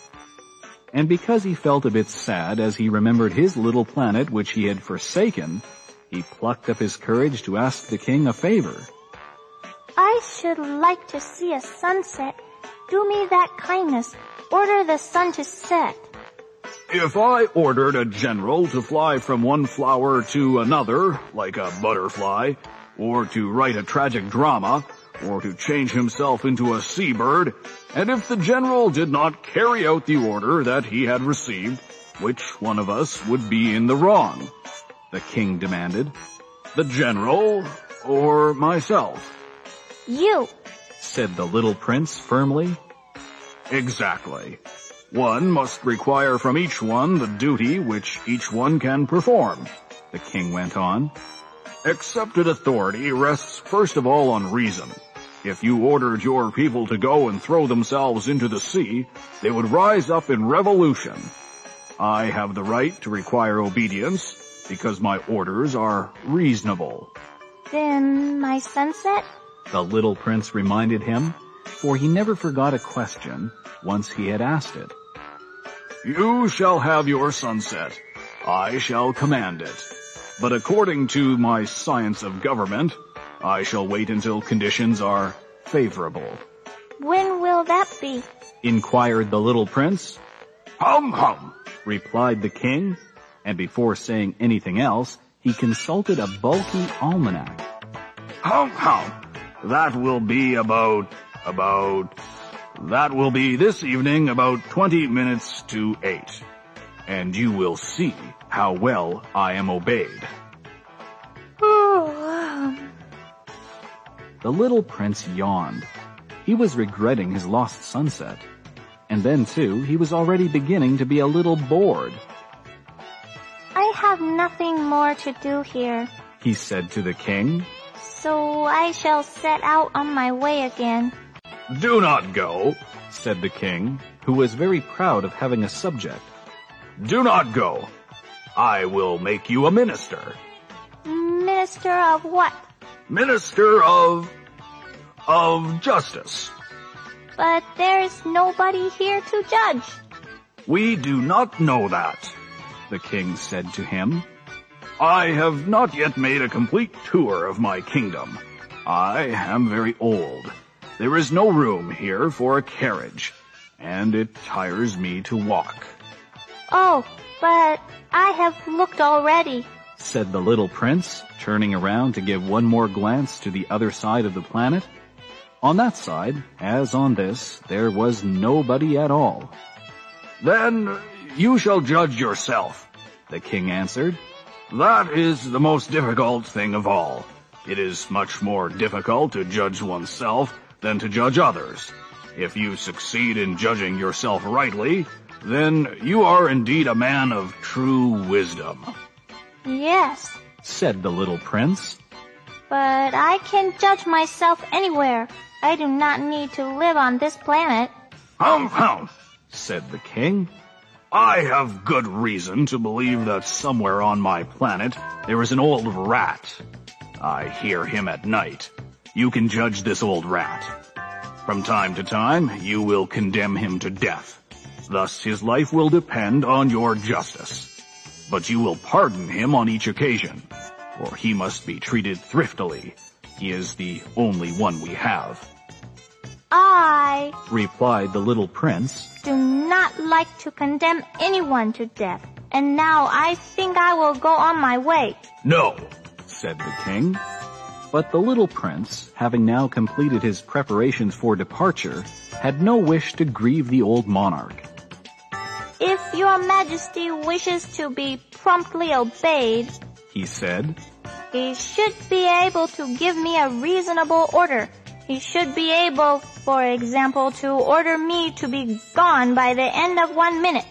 And because he felt a bit sad as he remembered his little planet which he had forsaken, he plucked up his courage to ask the king a favor. I should like to see a sunset. Do me that kindness. Order the sun to set. If I ordered a general to fly from one flower to another, like a butterfly, or to write a tragic drama, or to change himself into a seabird, and if the general did not carry out the order that he had received, which one of us would be in the wrong? The king demanded. The general or myself? You, said the little prince firmly. Exactly. One must require from each one the duty which each one can perform, the king went on. Accepted authority rests first of all on reason. If you ordered your people to go and throw themselves into the sea, they would rise up in revolution. I have the right to require obedience because my orders are reasonable. Then my sunset? The little prince reminded him, for he never forgot a question once he had asked it. You shall have your sunset. I shall command it. But according to my science of government, I shall wait until conditions are favorable. When will that be? inquired the little prince. Hum hum, replied the king, and before saying anything else, he consulted a bulky almanac. Hum hum, that will be about, about, that will be this evening about 20 minutes to 8. And you will see how well I am obeyed. Oh, um, The little prince yawned. He was regretting his lost sunset. And then too, he was already beginning to be a little bored. I have nothing more to do here, he said to the king. So I shall set out on my way again. Do not go, said the king, who was very proud of having a subject. Do not go. I will make you a minister. Minister of what? Minister of... of justice. But there's nobody here to judge. We do not know that, the king said to him. I have not yet made a complete tour of my kingdom. I am very old. There is no room here for a carriage, and it tires me to walk. Oh, but I have looked already, said the little prince, turning around to give one more glance to the other side of the planet. On that side, as on this, there was nobody at all. Then you shall judge yourself, the king answered. That is the most difficult thing of all. It is much more difficult to judge oneself than to judge others. If you succeed in judging yourself rightly, then you are indeed a man of true wisdom. Yes, said the little prince. But I can judge myself anywhere. I do not need to live on this planet. Hum, hum, said the king. I have good reason to believe that somewhere on my planet there is an old rat. I hear him at night. You can judge this old rat. From time to time, you will condemn him to death. Thus his life will depend on your justice. But you will pardon him on each occasion, for he must be treated thriftily. He is the only one we have. I, replied the little prince, do not like to condemn anyone to death, and now I think I will go on my way. No, said the king. But the little prince, having now completed his preparations for departure, had no wish to grieve the old monarch. If your majesty wishes to be promptly obeyed, he said, he should be able to give me a reasonable order. He should be able, for example, to order me to be gone by the end of one minute.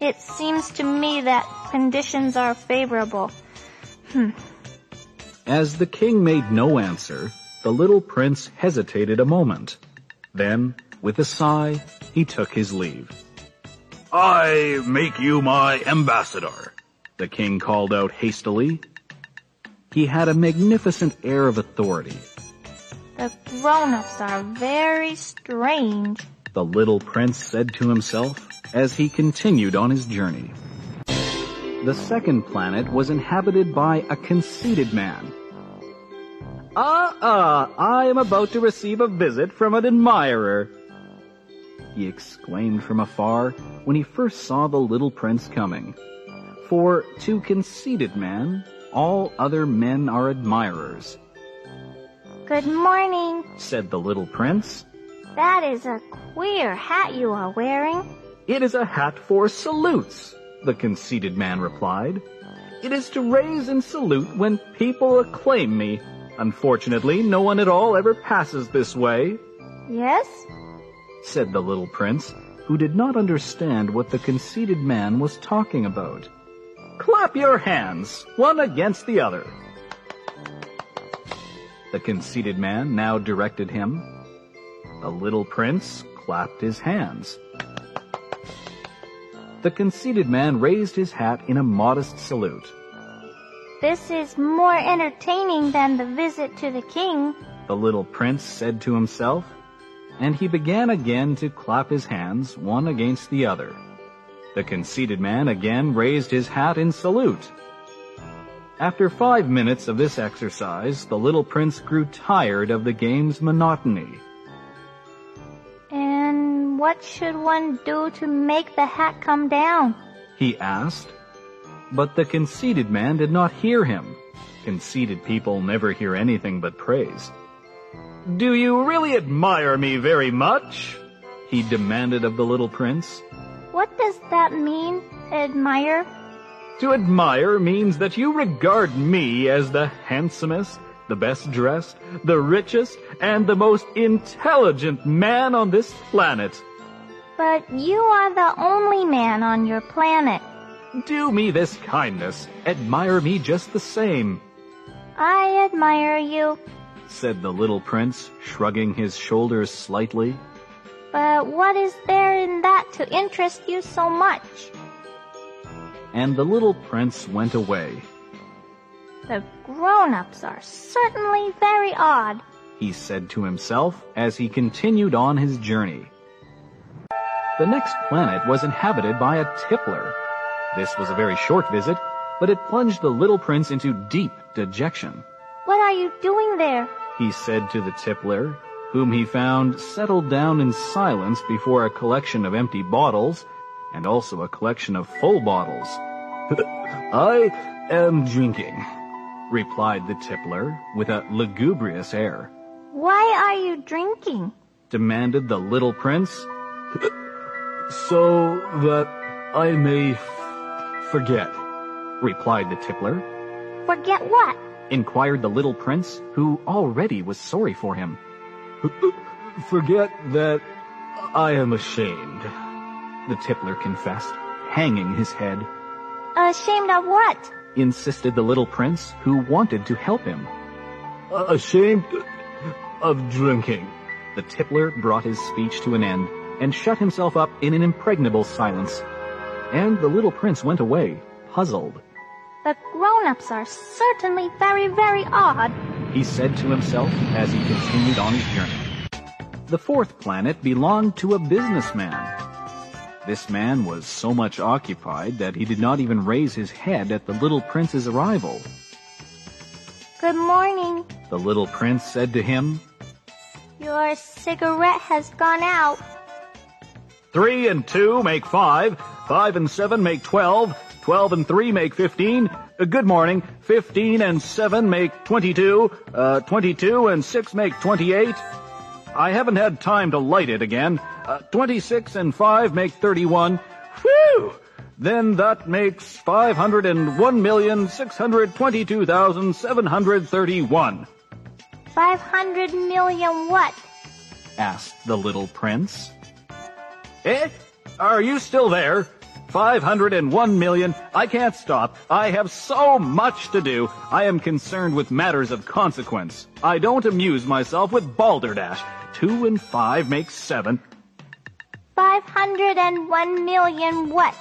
It seems to me that conditions are favorable. Hmm. As the king made no answer, the little prince hesitated a moment. Then, with a sigh, he took his leave. I make you my ambassador, the king called out hastily. He had a magnificent air of authority. The grown-ups are very strange, the little prince said to himself as he continued on his journey. The second planet was inhabited by a conceited man. Ah, ah, I am about to receive a visit from an admirer, he exclaimed from afar when he first saw the little prince coming. For to conceited man, all other men are admirers. Good morning, said the little prince. That is a queer hat you are wearing. It is a hat for salutes, the conceited man replied. It is to raise and salute when people acclaim me. Unfortunately, no one at all ever passes this way. Yes? Said the little prince, who did not understand what the conceited man was talking about. Clap your hands, one against the other. The conceited man now directed him. The little prince clapped his hands. The conceited man raised his hat in a modest salute. This is more entertaining than the visit to the king, the little prince said to himself, and he began again to clap his hands one against the other. The conceited man again raised his hat in salute. After five minutes of this exercise, the little prince grew tired of the game's monotony. And what should one do to make the hat come down? He asked. But the conceited man did not hear him. Conceited people never hear anything but praise. Do you really admire me very much? He demanded of the little prince. What does that mean, admire? To admire means that you regard me as the handsomest, the best dressed, the richest, and the most intelligent man on this planet. But you are the only man on your planet. Do me this kindness. Admire me just the same. I admire you, said the little prince, shrugging his shoulders slightly. But what is there in that to interest you so much? And the little prince went away. The grown-ups are certainly very odd, he said to himself as he continued on his journey. The next planet was inhabited by a tippler. This was a very short visit, but it plunged the little prince into deep dejection. What are you doing there? He said to the tippler, whom he found settled down in silence before a collection of empty bottles, and also a collection of full bottles. I am drinking, replied the tippler with a lugubrious air. Why are you drinking? demanded the little prince. So that I may forget, replied the tippler. Forget what? Inquired the little prince, who already was sorry for him. Forget that I am ashamed, the tippler confessed, hanging his head. Ashamed of what? insisted the little prince, who wanted to help him. Ashamed of drinking. The tippler brought his speech to an end and shut himself up in an impregnable silence. And the little prince went away, puzzled. The grown-ups are certainly very, very odd, he said to himself as he continued on his journey. The fourth planet belonged to a businessman. This man was so much occupied that he did not even raise his head at the little prince's arrival. Good morning. The little prince said to him, Your cigarette has gone out. Three and two make five. Five and seven make twelve. Twelve and three make fifteen. Uh, good morning. Fifteen and seven make twenty-two. Uh, twenty-two and six make twenty-eight. I haven't had time to light it again. Uh, twenty-six and five make thirty-one. Whew! Then that makes five hundred and one million six hundred twenty-two thousand seven hundred thirty-one. Five hundred million what? asked the little prince. Eh? Are you still there? 501 million. I can't stop. I have so much to do. I am concerned with matters of consequence. I don't amuse myself with balderdash. Two and five make seven. 501 million what?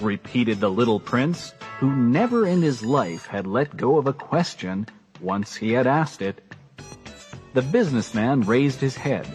Repeated the little prince, who never in his life had let go of a question once he had asked it. The businessman raised his head.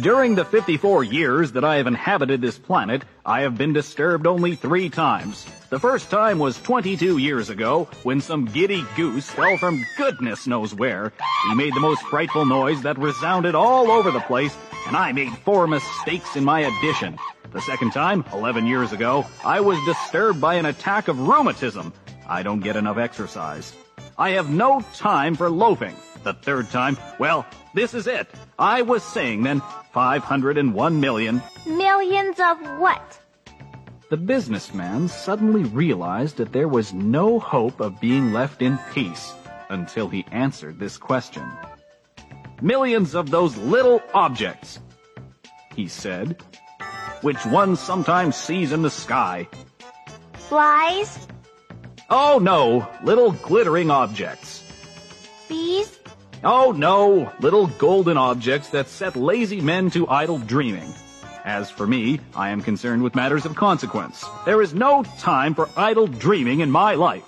During the 54 years that I have inhabited this planet, I have been disturbed only three times. The first time was 22 years ago, when some giddy goose fell from goodness knows where. He made the most frightful noise that resounded all over the place, and I made four mistakes in my addition. The second time, 11 years ago, I was disturbed by an attack of rheumatism. I don't get enough exercise. I have no time for loafing. The third time, well, this is it. I was saying then, 501 million. Millions of what? The businessman suddenly realized that there was no hope of being left in peace until he answered this question. Millions of those little objects, he said, which one sometimes sees in the sky. Flies? Oh no, little glittering objects. Bees? Oh no, little golden objects that set lazy men to idle dreaming. As for me, I am concerned with matters of consequence. There is no time for idle dreaming in my life.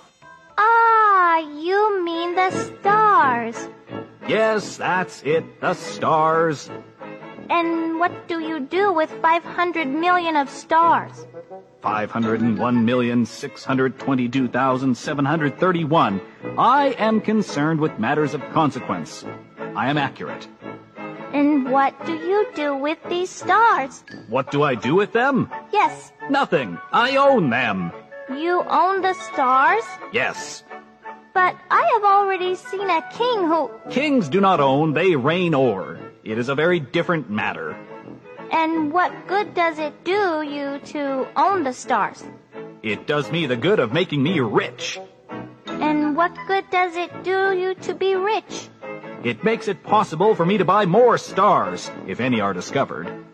Ah, you mean the stars. Yes, that's it, the stars. And what do you do with 500 million of stars? 501,622,731. I am concerned with matters of consequence. I am accurate. And what do you do with these stars? What do I do with them? Yes, Nothing. I own them. you own the stars? Yes. But I have already seen a king who... Kings do not own, they reign o'er. It is a very different matter. And what good does it do you to own the stars? It does me the good of making me rich. And what good does it do you to be rich? It makes it possible for me to buy more stars, if any are discovered.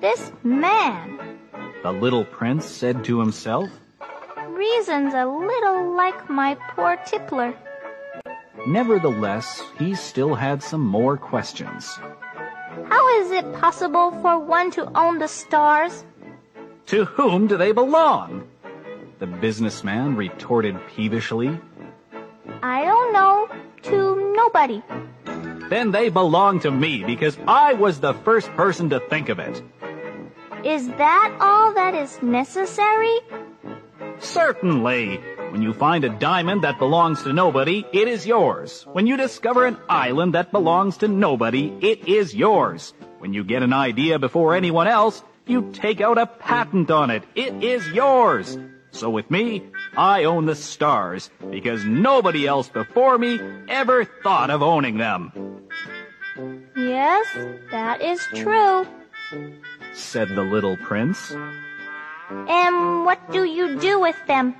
This man The little prince said to himself. reasons a little like my poor tippler. Nevertheless, he still had some more questions. How is it possible for one to own the stars? To whom do they belong? The businessman retorted peevishly. I don't know. To nobody. Then they belong to me because I was the first person to think of it. Is that all that is necessary? Certainly. When you find a diamond that belongs to nobody, it is yours. When you discover an island that belongs to nobody, it is yours. When you get an idea before anyone else, you take out a patent on it. It is yours. So with me, I own the stars because nobody else before me ever thought of owning them. Yes, that is true. Said the little prince. And what do you do with them?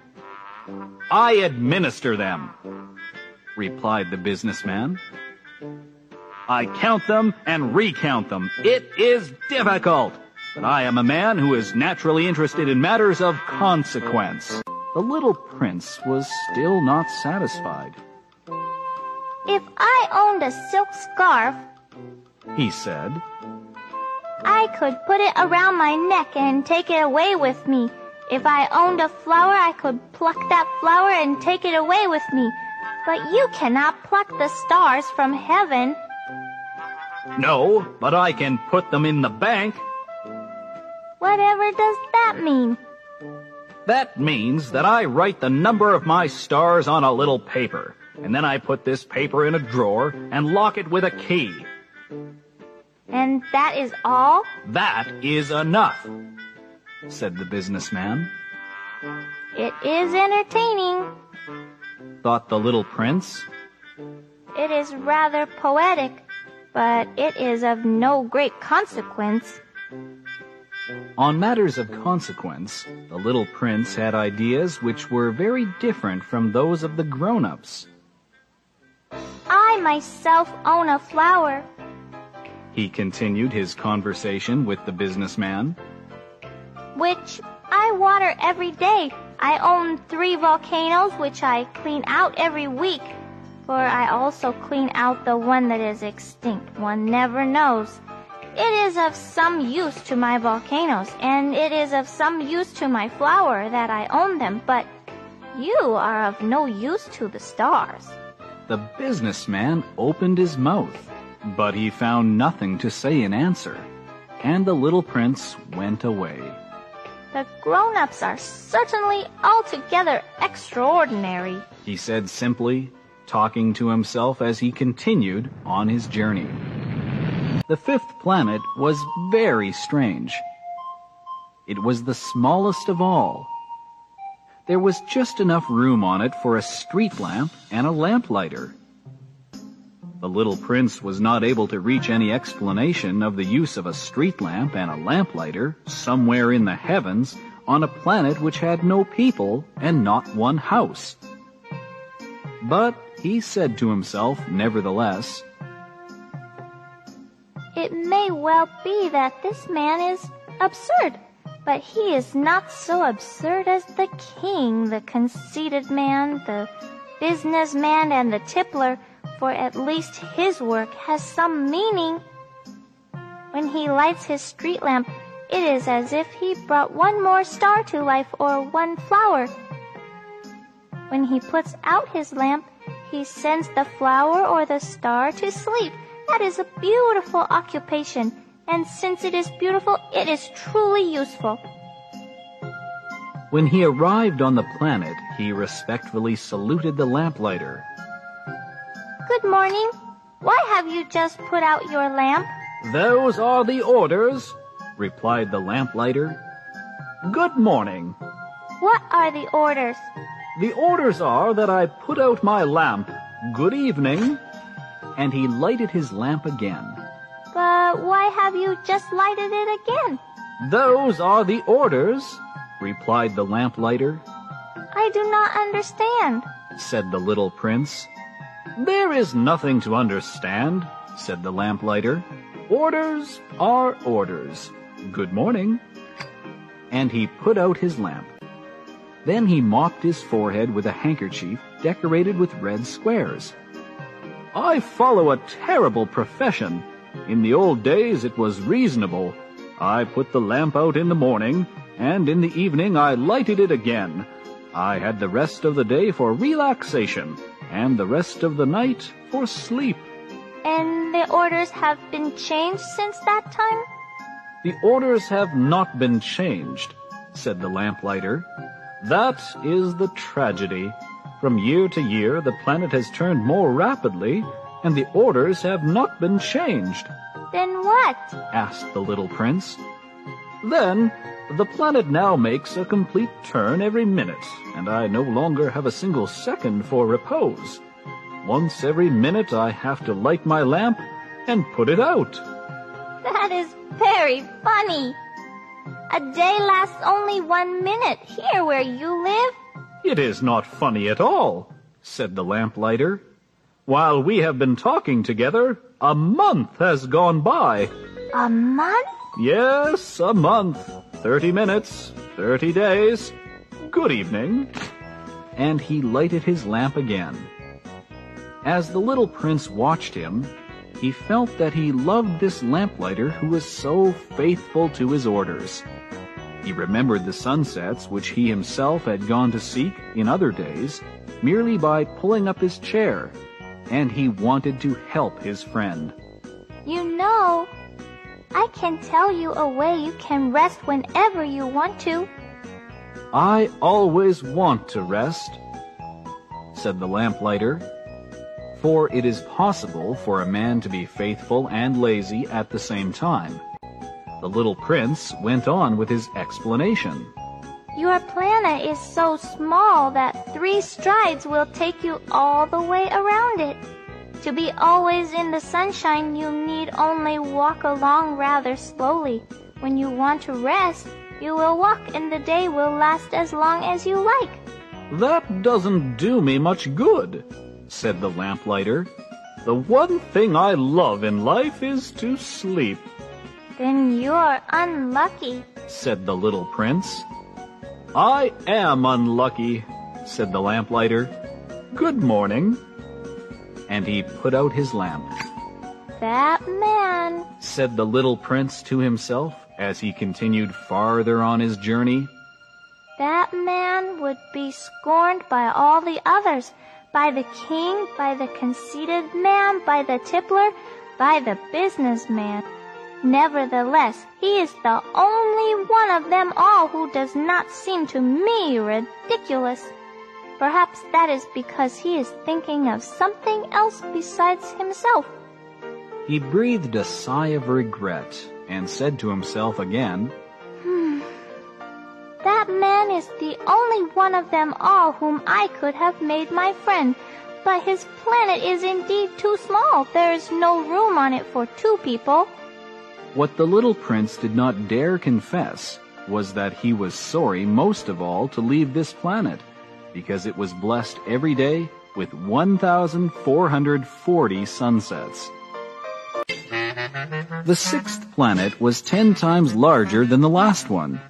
I administer them. Replied the businessman. I count them and recount them. It is difficult. But I am a man who is naturally interested in matters of consequence. the little prince was still not satisfied. If I owned a silk scarf, He said, I could put it around my neck and take it away with me. If I owned a flower, I could pluck that flower and take it away with me. But you cannot pluck the stars from heaven. No, but I can put them in the bank. Whatever does that mean? That means that I write the number of my stars on a little paper, and then I put this paper in a drawer and lock it with a key. And that is all? That is enough. Said the businessman. It is entertaining. Thought the little prince. It is rather poetic, but it is of no great consequence. On matters of consequence, the little prince had ideas which were very different from those of the grown-ups. I myself own a flower. He continued his conversation with the businessman. Which I water every day. I own three volcanoes which I clean out every week. For I also clean out the one that is extinct. One never knows. It is of some use to my volcanoes, and it is of some use to my flower that I own them, but you are of no use to the stars. The businessman opened his mouth, but he found nothing to say in answer, and the little prince went away. The grown-ups are certainly altogether extraordinary. He said simply, talking to himself as he continued on his journey. The fifth planet was very strange. It was the smallest of all. There was just enough room on it for a street lamp and a lamplighter. The little prince was not able to reach any explanation of the use of a street lamp and a lamplighter somewhere in the heavens on a planet which had no people and not one house. But he said to himself, nevertheless, It may well be that this man is absurd, but he is not so absurd as the king, the conceited man, the businessman, and the tippler, for at least his work has some meaning. When he lights his street lamp, it is as if he brought one more star to life or one flower. When he puts out his lamp, he sends the flower or the star to sleep. That is a beautiful occupation, and since it is beautiful, it is truly useful. when he arrived on the planet, he respectfully saluted the lamplighter. Good morning. Why have you just put out your lamp? Those are the orders, replied the lamplighter. Good morning. What are the orders? The orders are that I put out my lamp. Good evening. And he lighted his lamp again. But why have you just lighted it again? Those are the orders, replied the lamplighter, I do not understand. said the little prince. There is nothing to understand, said the lamplighter. Orders are orders. Good morning. And he put out his lamp. Then he mopped his forehead with a handkerchief decorated with red squares. I follow a terrible profession. In the old days it was reasonable. I put the lamp out in the morning, and in the evening I lighted it again. I had the rest of the day for relaxation, and the rest of the night for sleep. And the orders have been changed since that time? The orders have not been changed, said the lamplighter. That is the tragedy. From year to year, the planet has turned more rapidly, and the orders have not been changed, Then what? asked the little prince. Then, the planet now makes a complete turn every minute, and I no longer have a single second for repose. Once every minute I have to light my lamp and put it out. That is very funny. A day lasts only one minute here where you live. It is not funny at all, said the lamplighter. While we have been talking together, a month has gone by. A month? Yes, a month. Thirty minutes, thirty days. Good evening. And he lighted his lamp again. As the little prince watched him, he felt that he loved this lamplighter who was so faithful to his orders. He remembered the sunsets which he himself had gone to seek in other days merely by pulling up his chair, and he wanted to help his friend. You know, I can tell you a way you can rest whenever you want to. I always want to rest, said the lamplighter, for it is possible for a man to be faithful and lazy at the same time. The little prince went on with his explanation. Your planet is so small that three strides will take you all the way around it. To be always in the sunshine, you need only walk along rather slowly. When you want to rest, you will walk and the day will last as long as you like. That doesn't do me much good, said the lamplighter. The one thing I love in life is to sleep. Then you're unlucky, said the little prince. I am unlucky, said the lamplighter. Good morning. And he put out his lamp. That man, said the little prince to himself as he continued farther on his journey. That man would be scorned by all the others, by the king, by the conceited man, by the tippler, by the businessman. Nevertheless, he is the only one of them all who does not seem to me ridiculous. Perhaps that is because he is thinking of something else besides himself. He breathed a sigh of regret and said to himself again, Hmm. That man is the only one of them all whom I could have made my friend, but his planet is indeed too small. There is no room on it for two people. What the little prince did not dare confess was that he was sorry most of all to leave this planet, because it was blessed every day with 1,440 sunsets. The sixth planet was ten times larger than the last one.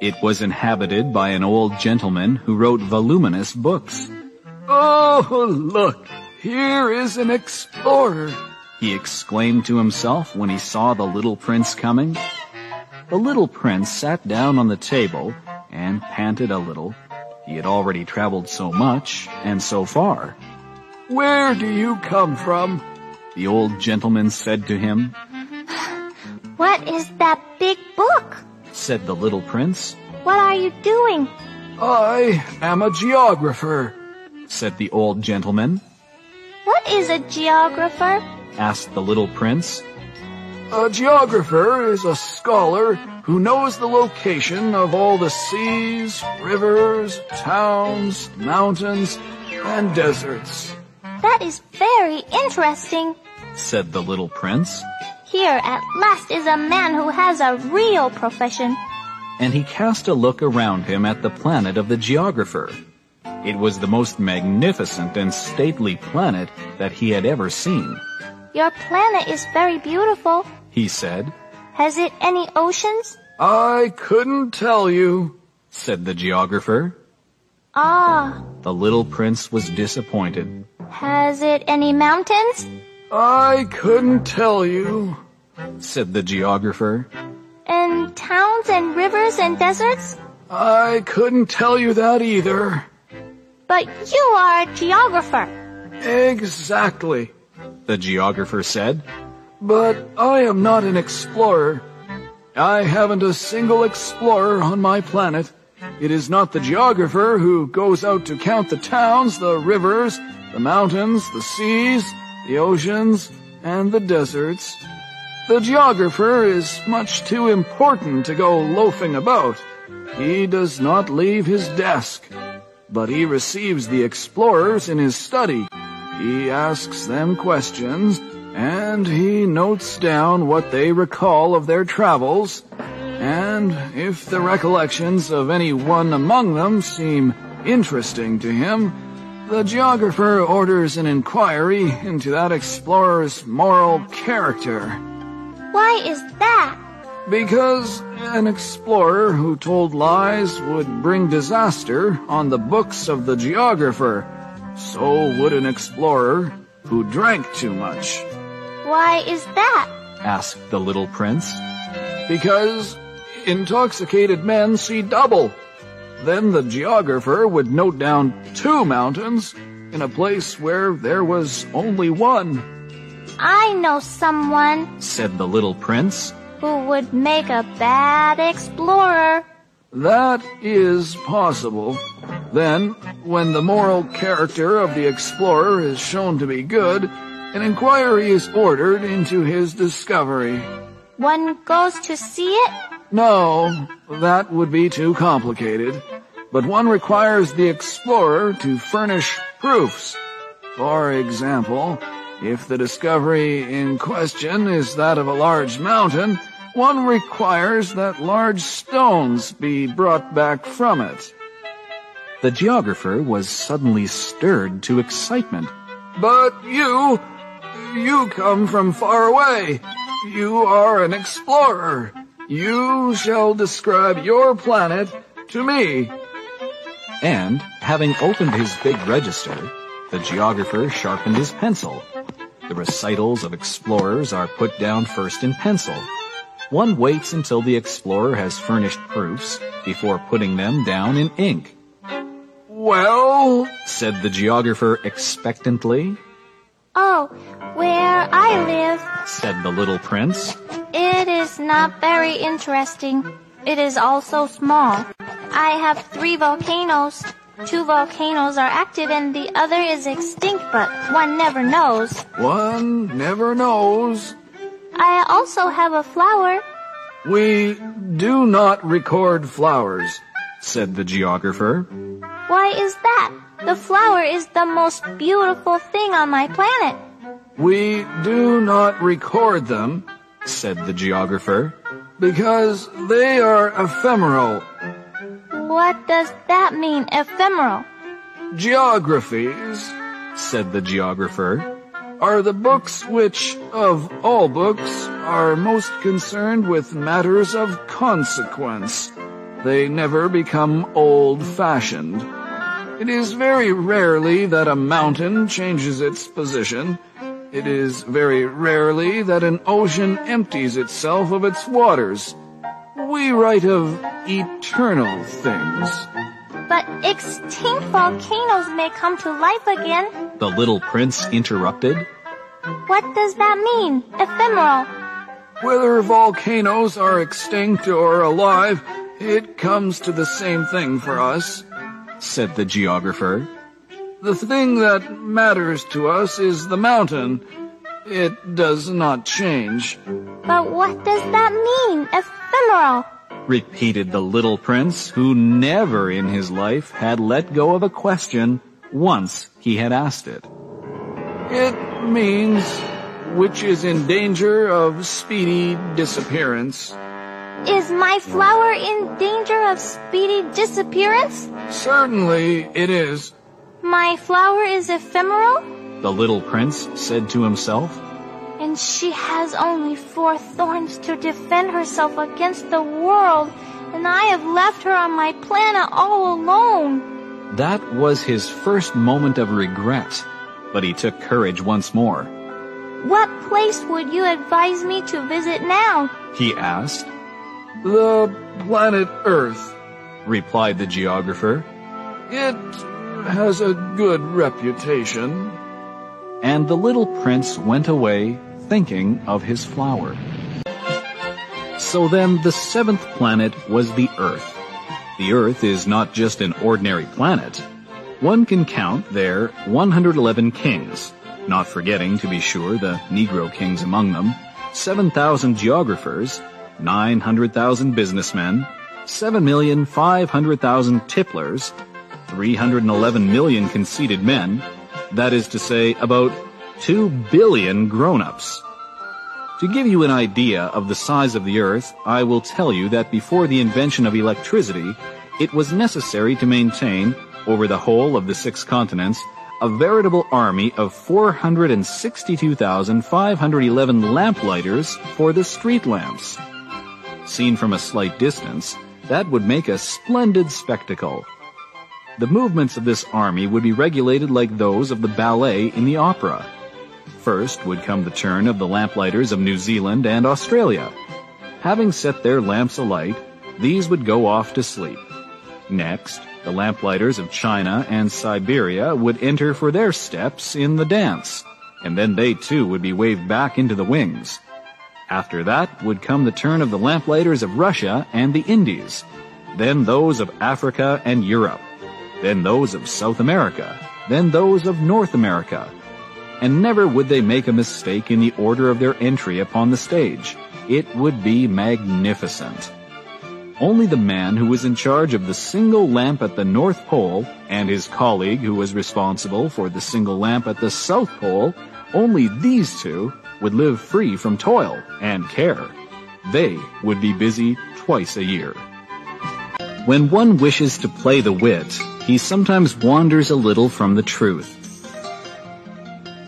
It was inhabited by an old gentleman who wrote voluminous books. Oh, look! Here is an explorer! he exclaimed to himself when he saw the little prince coming. The little prince sat down on the table and panted a little. He had already traveled so much and so far. Where do you come from? The old gentleman said to him. What is that big book? said the little prince. What are you doing? I am a geographer, said the old gentleman. What is a geographer? asked the little prince. A geographer is a scholar who knows the location of all the seas, rivers, towns, mountains, and deserts. That is very interesting, said the little prince. Here at last is a man who has a real profession. And he cast a look around him at the planet of the geographer. It was the most magnificent and stately planet that he had ever seen. Your planet is very beautiful, he said. Has it any oceans? I couldn't tell you, said the geographer. Ah. The little prince was disappointed. Has it any mountains? I couldn't tell you, said the geographer. And towns and rivers and deserts? I couldn't tell you that either. But you are a geographer. Exactly, the geographer said. But I am not an explorer. I haven't a single explorer on my planet. It is not the geographer who goes out to count the towns, the rivers, the mountains, the seas, the oceans, and the deserts. The geographer is much too important to go loafing about. He does not leave his desk, but he receives the explorers in his study. He asks them questions, and he notes down what they recall of their travels, and if the recollections of any one among them seem interesting to him, the geographer orders an inquiry into that explorer's moral character. Why is that? Because an explorer who told lies would bring disaster on the books of the geographer. So would an explorer who drank too much. Why is that? asked the little prince. Because intoxicated men see double. Then the geographer would note down two mountains in a place where there was only one. I know someone, said the little prince, who would make a bad explorer. That is possible. Then, when the moral character of the explorer is shown to be good, an inquiry is ordered into his discovery. One goes to see it? No, that would be too complicated. But one requires the explorer to furnish proofs. For example, if the discovery in question is that of a large mountain, one requires that large stones be brought back from it. The geographer was suddenly stirred to excitement. But you, you come from far away. You are an explorer. You shall describe your planet to me. And, having opened his big register, the geographer sharpened his pencil. The recitals of explorers are put down first in pencil. One waits until the explorer has furnished proofs before putting them down in ink. Well, said the geographer expectantly. Oh, where I live, said the little prince. It is not very interesting. It is also small. I have three volcanoes. Two volcanoes are active and the other is extinct, but one never knows. One never knows. I also have a flower. We do not record flowers, said the geographer. Why is that? The flower is the most beautiful thing on my planet. We do not record them, said the geographer, because they are ephemeral. What does that mean, ephemeral? Geographies, said the geographer, are the books which, of all books, are most concerned with matters of consequence. They never become old-fashioned. It is very rarely that a mountain changes its position. It is very rarely that an ocean empties itself of its waters. We write of eternal things. But extinct volcanoes may come to life again. The little prince interrupted. What does that mean? Ephemeral. Whether volcanoes are extinct or alive, it comes to the same thing for us, said the geographer. The thing that matters to us is the mountain. It does not change. But what does that mean? Ephemeral repeated the little prince, who never in his life had let go of a question once he had asked it. It means which is in danger of speedy disappearance. Is my flower in danger of speedy disappearance? Certainly it is. My flower is ephemeral? The little prince said to himself. And she has only four thorns to defend herself against the world, and I have left her on my planet all alone. That was his first moment of regret, but he took courage once more. What place would you advise me to visit now? He asked. The planet Earth, replied the geographer. It has a good reputation. And the little prince went away thinking of his flower. So then the seventh planet was the Earth. The Earth is not just an ordinary planet. One can count there 111 kings, not forgetting, to be sure, the Negro kings among them, 7,000 geographers, 900,000 businessmen, 7,500,000 tipplers, 311 million conceited men, that is to say, about 2 billion grown-ups. To give you an idea of the size of the Earth, I will tell you that before the invention of electricity, it was necessary to maintain, over the whole of the six continents, a veritable army of 462,511 lamplighters for the street lamps. Seen from a slight distance, that would make a splendid spectacle. The movements of this army would be regulated like those of the ballet in the opera. First would come the turn of the lamplighters of New Zealand and Australia. Having set their lamps alight, these would go off to sleep. Next, the lamplighters of China and Siberia would enter for their steps in the dance, and then they too would be waved back into the wings. After that would come the turn of the lamplighters of Russia and the Indies, then those of Africa and Europe, then those of South America, then those of North America. And never would they make a mistake in the order of their entry upon the stage. It would be magnificent. Only the man who was in charge of the single lamp at the North Pole and his colleague who was responsible for the single lamp at the South Pole, only these two would live free from toil and care. They would be busy twice a year. When one wishes to play the wit, he sometimes wanders a little from the truth.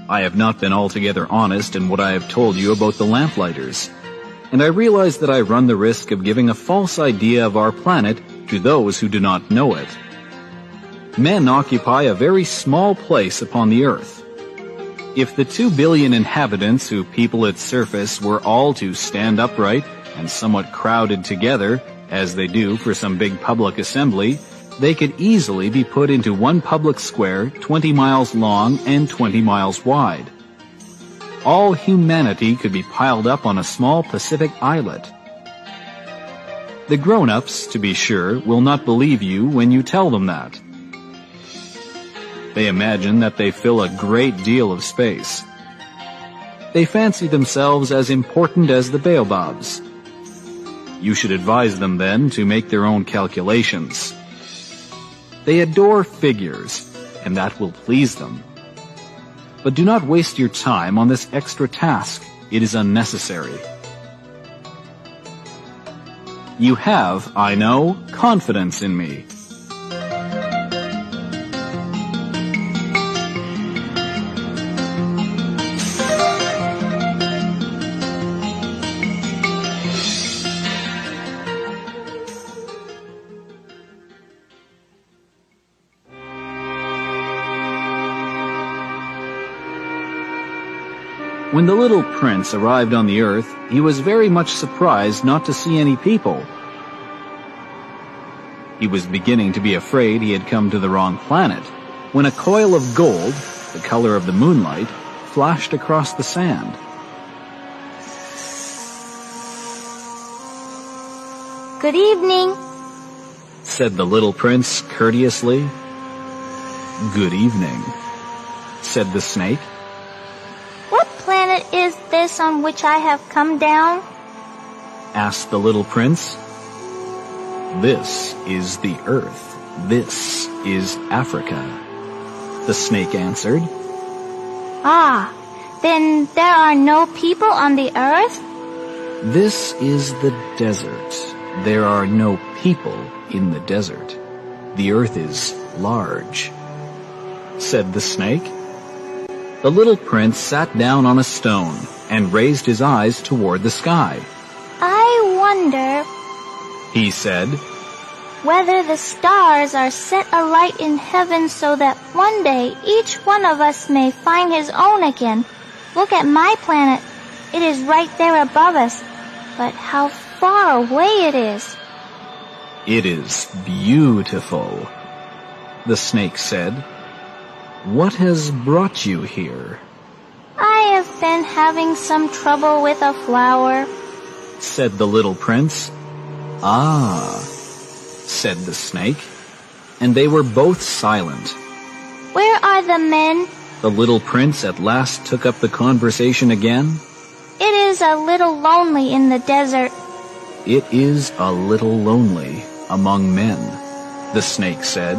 I have not been altogether honest in what I have told you about the lamplighters, and I realize that I run the risk of giving a false idea of our planet to those who do not know it. Men occupy a very small place upon the earth, if the two billion inhabitants who people its surface were all to stand upright and somewhat crowded together, as they do for some big public assembly, they could easily be put into one public square 20 miles long and 20 miles wide. All humanity could be piled up on a small Pacific islet. The grown-ups, to be sure, will not believe you when you tell them that. They imagine that they fill a great deal of space. They fancy themselves as important as the baobabs. You should advise them then to make their own calculations. They adore figures, and that will please them. But do not waste your time on this extra task. It is unnecessary. You have, I know, confidence in me. When the little prince arrived on the earth, he was very much surprised not to see any people. He was beginning to be afraid he had come to the wrong planet, when a coil of gold, the color of the moonlight, flashed across the sand. Good evening, said the little prince courteously. Good evening, said the snake is this on which I have come down? asked the little prince. This is the earth. This is Africa, the snake answered. Ah, then there are no people on the earth? This is the desert. There are no people in the desert. The earth is large, said the snake. The little prince sat down on a stone and raised his eyes toward the sky. I wonder, he said, whether the stars are set alight in heaven so that one day each one of us may find his own again. Look at my planet. It is right there above us. But how far away it is. It is beautiful, the snake said. What has brought you here? I have been having some trouble with a flower, said the little prince. Ah, said the snake, and they were both silent. Where are the men? The little prince at last took up the conversation again. It is a little lonely in the desert. It is a little lonely among men, the snake said.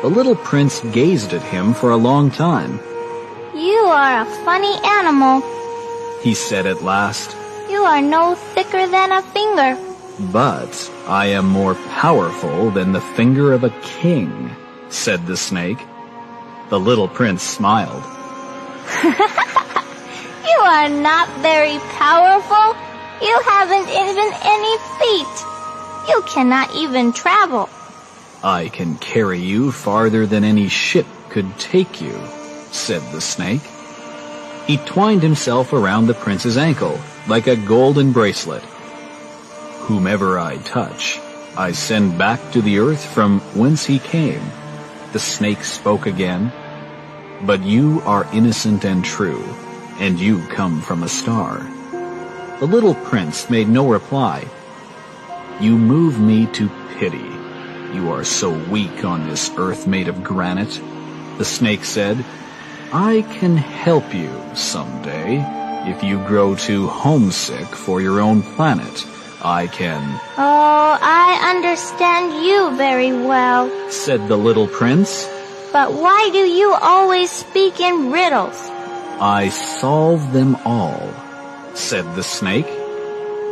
The little prince gazed at him for a long time. You are a funny animal, he said at last. You are no thicker than a finger. But I am more powerful than the finger of a king, said the snake. The little prince smiled. you are not very powerful. You haven't even any feet. You cannot even travel. I can carry you farther than any ship could take you, said the snake. He twined himself around the prince's ankle like a golden bracelet. Whomever I touch, I send back to the earth from whence he came. The snake spoke again. But you are innocent and true, and you come from a star. The little prince made no reply. You move me to pity. You are so weak on this earth made of granite. The snake said, I can help you someday. If you grow too homesick for your own planet, I can. Oh, I understand you very well, said the little prince. But why do you always speak in riddles? I solve them all, said the snake,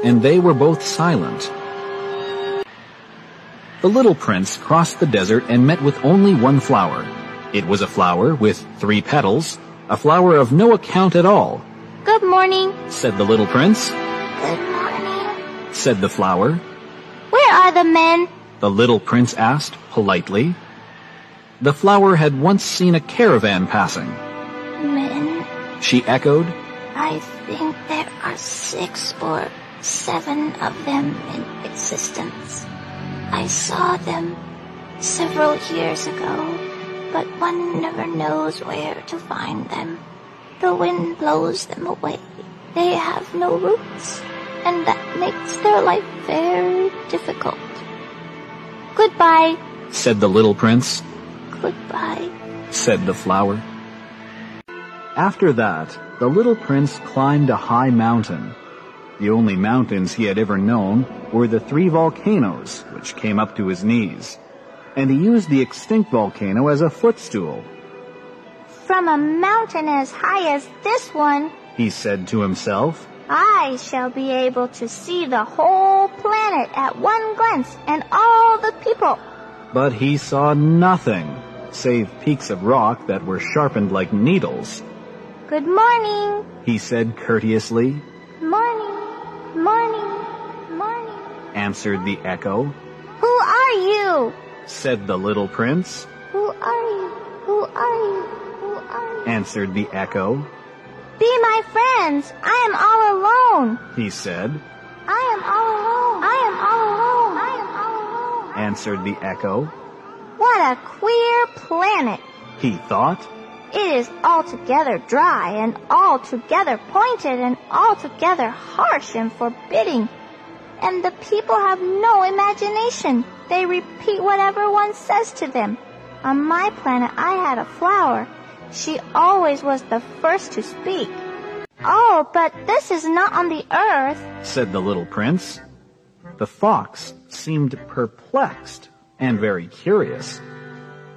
and they were both silent. The little prince crossed the desert and met with only one flower. It was a flower with three petals, a flower of no account at all. Good morning, said the little prince. Good morning, said the flower. Where are the men? The little prince asked politely. The flower had once seen a caravan passing. Men? She echoed. I think there are six or seven of them in existence. I saw them several years ago, but one never knows where to find them. The wind blows them away. They have no roots, and that makes their life very difficult. Goodbye, said the little prince. Goodbye, said the flower. After that, the little prince climbed a high mountain. The only mountains he had ever known were the three volcanoes, which came up to his knees. And he used the extinct volcano as a footstool. From a mountain as high as this one, he said to himself, I shall be able to see the whole planet at one glance and all the people. But he saw nothing, save peaks of rock that were sharpened like needles. Good morning, he said courteously. Morning. Morning, morning, answered the echo. Who are you? said the little prince. Who are you? Who are you? Who are you? answered the echo. Be my friends. I am all alone, he said. I am all alone. I am all alone. I am all alone, answered the echo. What a queer planet, he thought. It is altogether dry and altogether pointed and altogether harsh and forbidding. And the people have no imagination. They repeat whatever one says to them. On my planet, I had a flower. She always was the first to speak. Oh, but this is not on the earth, said the little prince. The fox seemed perplexed and very curious.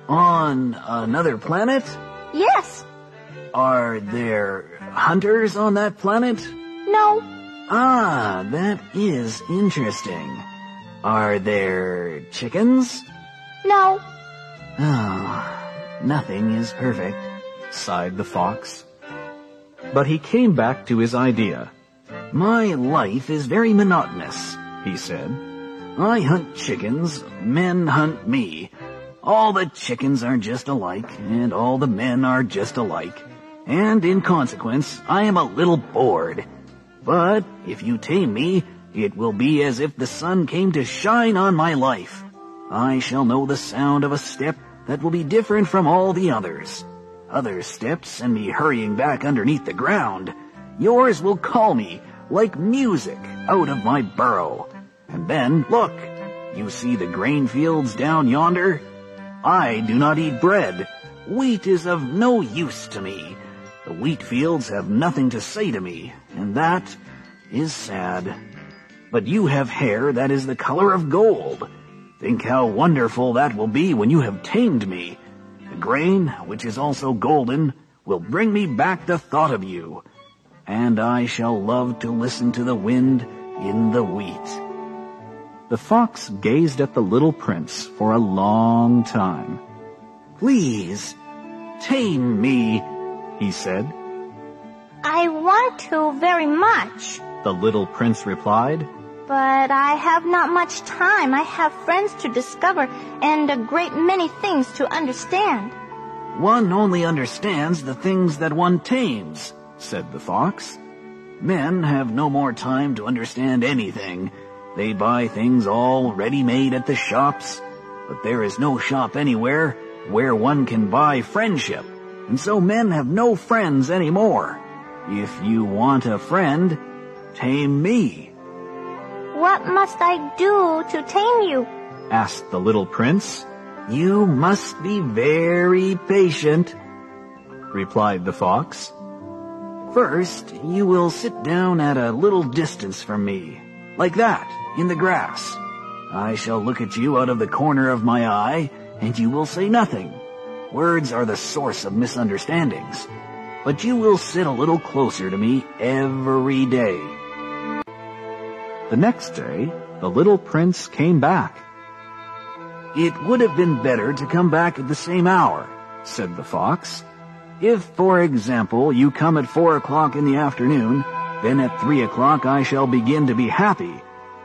On another planet? Yes. Are there hunters on that planet? No. Ah, that is interesting. Are there chickens? No. Oh, nothing is perfect, sighed the fox. But he came back to his idea. My life is very monotonous, he said. I hunt chickens, men hunt me. All the chickens are just alike, and all the men are just alike. And in consequence, I am a little bored. But if you tame me, it will be as if the sun came to shine on my life. I shall know the sound of a step that will be different from all the others. Other steps send me hurrying back underneath the ground. Yours will call me, like music, out of my burrow. And then, look, you see the grain fields down yonder? I do not eat bread. Wheat is of no use to me. The wheat fields have nothing to say to me, and that is sad. But you have hair that is the color of gold. Think how wonderful that will be when you have tamed me. The grain, which is also golden, will bring me back the thought of you. And I shall love to listen to the wind in the wheat. The fox gazed at the little prince for a long time. Please, tame me, he said. I want to very much, The little prince replied. But I have not much time. I have friends to discover and a great many things to understand. One only understands the things that one tames, said the fox. Men have no more time to understand anything. They buy things all ready-made at the shops, but there is no shop anywhere where one can buy friendship, and so men have no friends anymore. If you want a friend, tame me. What must I do to tame you? asked the little prince. You must be very patient, replied the fox. First, you will sit down at a little distance from me, like that, in the grass. I shall look at you out of the corner of my eye, and you will say nothing. Words are the source of misunderstandings. But you will sit a little closer to me every day. The next day, the little prince came back. It would have been better to come back at the same hour, said the fox. If, for example, you come at four o'clock in the afternoon, then at three o'clock I shall begin to be happy.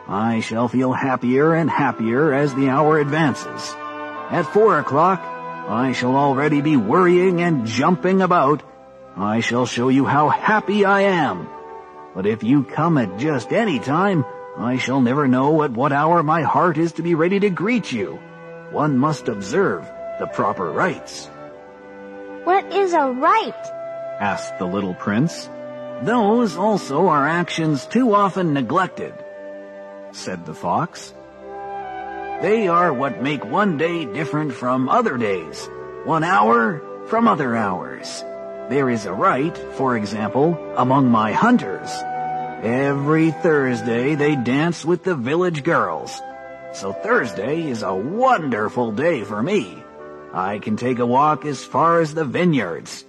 I shall feel happier and happier as the hour advances. At four o'clock, I shall already be worrying and jumping about. I shall show you how happy I am. But if you come at just any time, I shall never know at what hour my heart is to be ready to greet you. One must observe the proper rites. What is a rite? asked the little prince. Those also are actions too often neglected, said the fox. They are what make one day different from other days, one hour from other hours. There is a rite, for example, among my hunters. Every Thursday they dance with the village girls. So Thursday is a wonderful day for me. I can take a walk as far as the vineyards.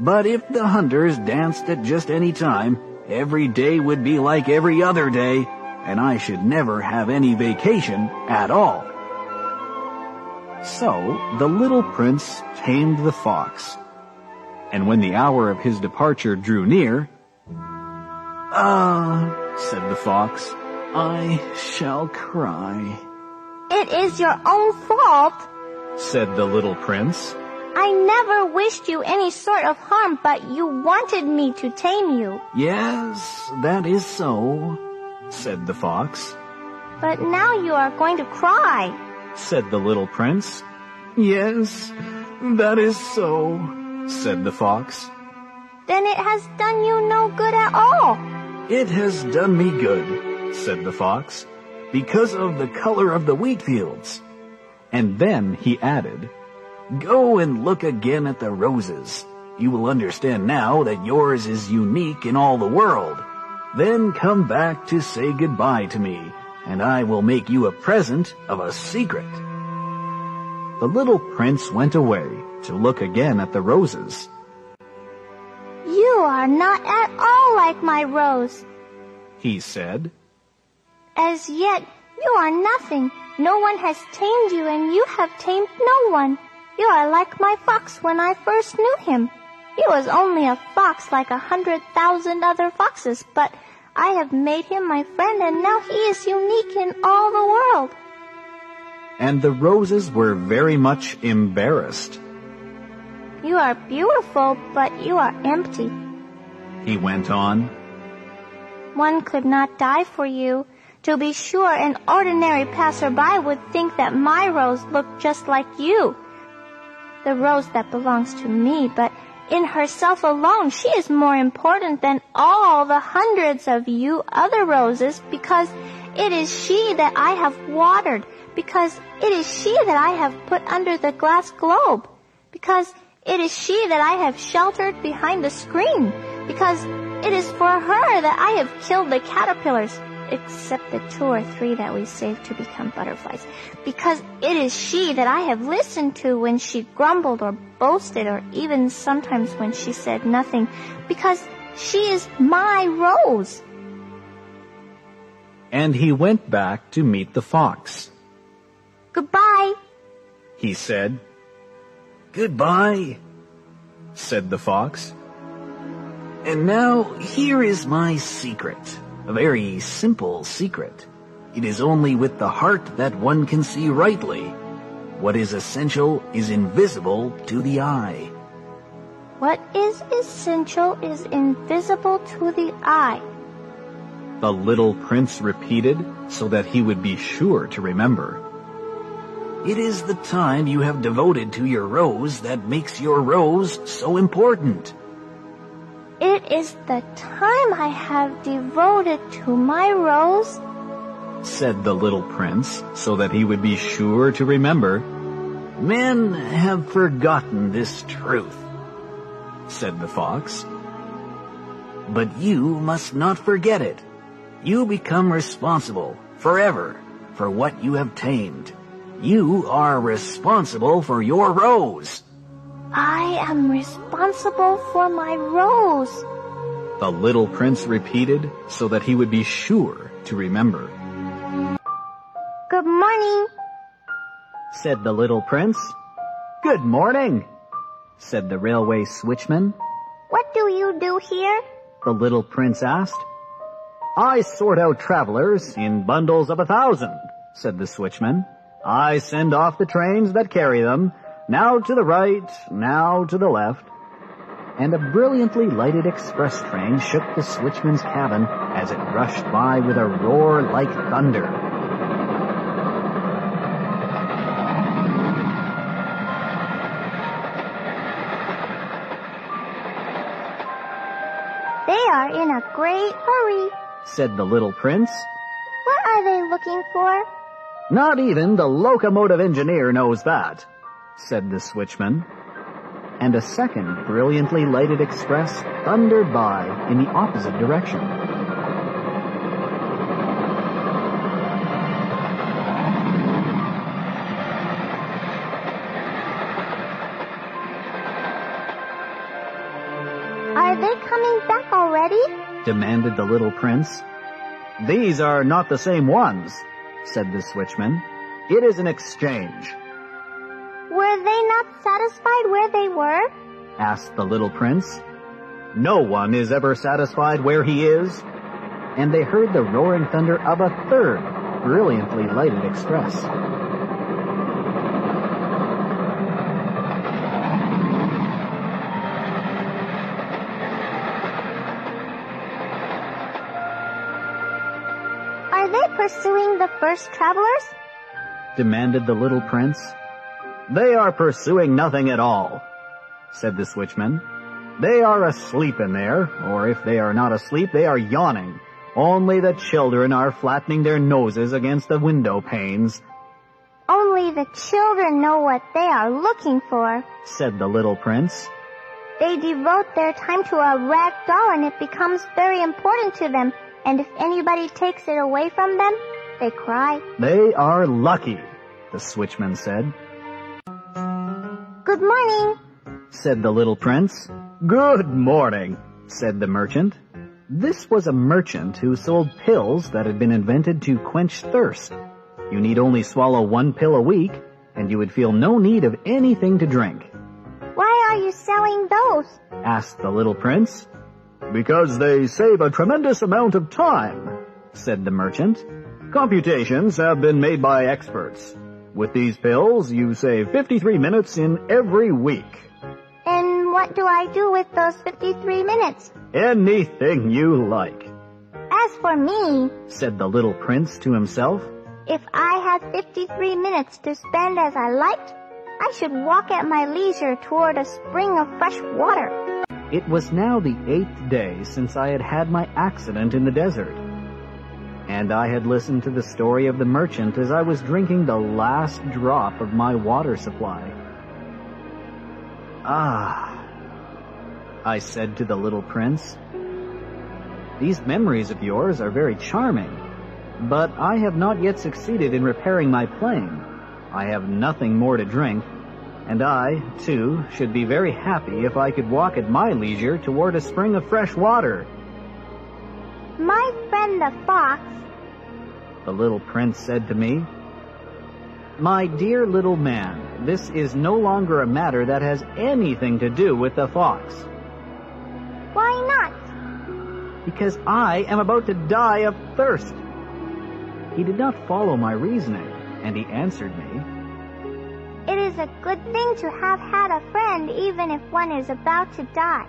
But if the hunters danced at just any time, every day would be like every other day, and I should never have any vacation at all. So the little prince tamed the fox. And when the hour of his departure drew near, Ah, said the fox, I shall cry. It is your own fault. said the little prince. I never wished you any sort of harm, but you wanted me to tame you. Yes, that is so, said the fox. But now you are going to cry. said the little prince. Yes, that is so, said the fox. Then it has done you no good at all. It has done me good, said the fox, because of the color of the wheat fields. And then he added, Go and look again at the roses. You will understand now that yours is unique in all the world. Then come back to say goodbye to me, and I will make you a present of a secret. The little prince went away to look again at the roses. You are not at all like my rose. He said, As yet, you are nothing. No one has tamed you, and you have tamed no one. You are like my fox when I first knew him. He was only a fox like a hundred thousand other foxes, but I have made him my friend, and now he is unique in all the world. And the roses were very much embarrassed. You are beautiful, but you are empty. He went on, One could not die for you. To be sure, an ordinary passerby would think that my rose looked just like you. The rose that belongs to me, but in herself alone, she is more important than all the hundreds of you other roses because it is she that I have watered, because it is she that I have put under the glass globe, because it is she that I have sheltered behind the screen, because it is for her that I have killed the caterpillars, except the two or three that we saved to become butterflies, because it is she that I have listened to when she grumbled or boasted or even sometimes when she said nothing, because she is my rose. and he went back to meet the fox. Goodbye. He said, Goodbye. said the fox. And now here is my secret. A very simple secret. It is only with the heart that one can see rightly. What is essential is invisible to the eye. What is essential is invisible to the eye. The little prince repeated so that he would be sure to remember. It is the time you have devoted to your rose that makes your rose so important. It is the time I have devoted to my rose, said the little prince, so that he would be sure to remember. Men have forgotten this truth, said the fox. But you must not forget it. You become responsible forever for what you have tamed. You are responsible for your rose. I am responsible for my rose. The little prince repeated so that he would be sure to remember. Good morning, said the little prince. Good morning, said the railway switchman. What do you do here? The little prince asked. I sort out travelers in bundles of a thousand, said the switchman. I send off the trains that carry them, now to the right, now to the left. And a brilliantly lighted express train shook the switchman's cabin as it rushed by with a roar like thunder. They are in a great hurry, said the little prince. What are they looking for? Not even the locomotive engineer knows that, said the switchman. And a second brilliantly lighted express thundered by in the opposite direction. Are they coming back already? demanded the little prince. These are not the same ones, said the switchman. It is an exchange. Were they not satisfied where they were? asked the little prince. No one is ever satisfied where he is. And they heard the roaring thunder of a third, brilliantly lighted express. Are they pursuing the first travelers? demanded the little prince. They are pursuing nothing at all, said the switchman. They are asleep in there, or if they are not asleep, they are yawning. Only the children are flattening their noses against the window panes. Only the children know what they are looking for, said the little prince. They devote their time to a rag doll and it becomes very important to them. And if anybody takes it away from them, they cry. They are lucky, the switchman said. Good morning, said the little prince. Good morning, said the merchant. This was a merchant who sold pills that had been invented to quench thirst. You need only swallow one pill a week, and you would feel no need of anything to drink. Why are you selling those? asked the little prince. Because they save a tremendous amount of time, said the merchant. Computations have been made by experts. With these pills, you save 53 minutes in every week. And what do I do with those 53 minutes? Anything you like. As for me, said the little prince to himself, if I had 53 minutes to spend as I liked, I should walk at my leisure toward a spring of fresh water. It was now the eighth day since I had had my accident in the desert. And I had listened to the story of the merchant as I was drinking the last drop of my water supply. Ah, I said to the little prince, these memories of yours are very charming, but I have not yet succeeded in repairing my plane. I have nothing more to drink, and I, too, should be very happy if I could walk at my leisure toward a spring of fresh water. My friend the fox, the little prince said to me, My dear little man, this is no longer a matter that has anything to do with the fox. Why not? because I am about to die of thirst. He did not follow my reasoning, and he answered me, It is a good thing to have had a friend even if one is about to die.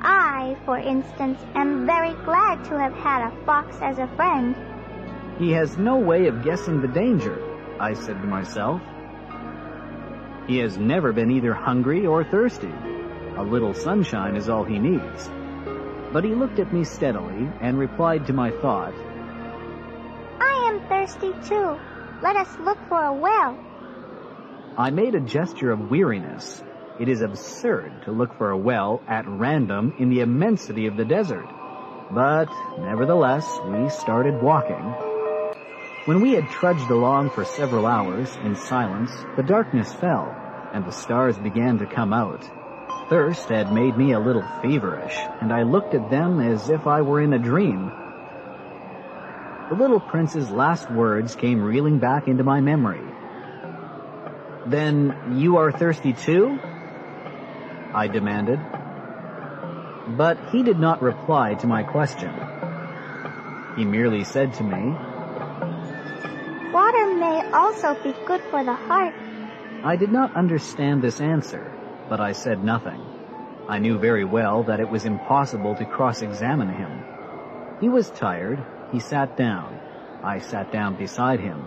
I, for instance, am very glad to have had a fox as a friend. He has no way of guessing the danger, I said to myself. He has never been either hungry or thirsty. A little sunshine is all he needs. But he looked at me steadily and replied to my thought, I am thirsty too. Let us look for a well. I made a gesture of weariness. It is absurd to look for a well at random in the immensity of the desert. But nevertheless, we started walking. When we had trudged along for several hours in silence, the darkness fell, and the stars began to come out. Thirst had made me a little feverish, and I looked at them as if I were in a dream. The little prince's last words came reeling back into my memory. Then you are thirsty too? I demanded. But he did not reply to my question. He merely said to me, Water may also be good for the heart. I did not understand this answer, but I said nothing. I knew very well that it was impossible to cross-examine him. He was tired. He sat down. I sat down beside him.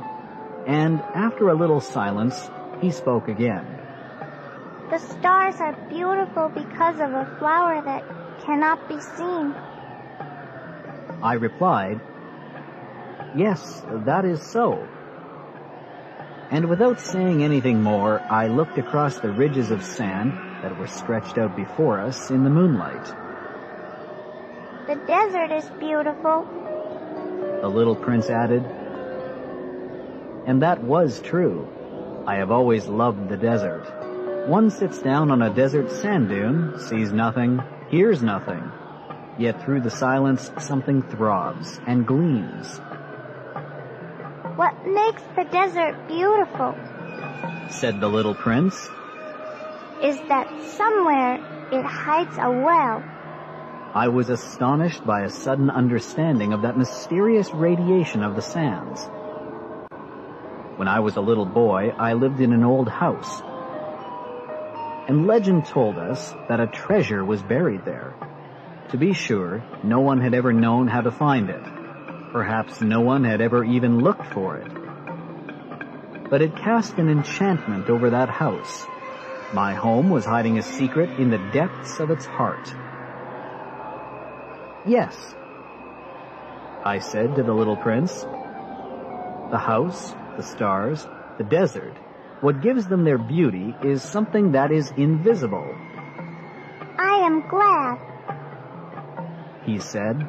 And after a little silence, he spoke again. The stars are beautiful because of a flower that cannot be seen. I replied, Yes, that is so. And without saying anything more, I looked across the ridges of sand that were stretched out before us in the moonlight. The desert is beautiful. The little prince added. And that was true. I have always loved the desert. One sits down on a desert sand dune, sees nothing, hears nothing. Yet through the silence something throbs and gleams. What makes the desert beautiful Said the little prince. is that somewhere it hides a well. I was astonished by a sudden understanding of that mysterious radiation of the sands. When I was a little boy, I lived in an old house. And legend told us that a treasure was buried there. To be sure, no one had ever known how to find it. Perhaps no one had ever even looked for it. But it cast an enchantment over that house. My home was hiding a secret in the depths of its heart. Yes, I said to the little prince. The house, the stars, the desert, what gives them their beauty is something that is invisible, I am glad he said.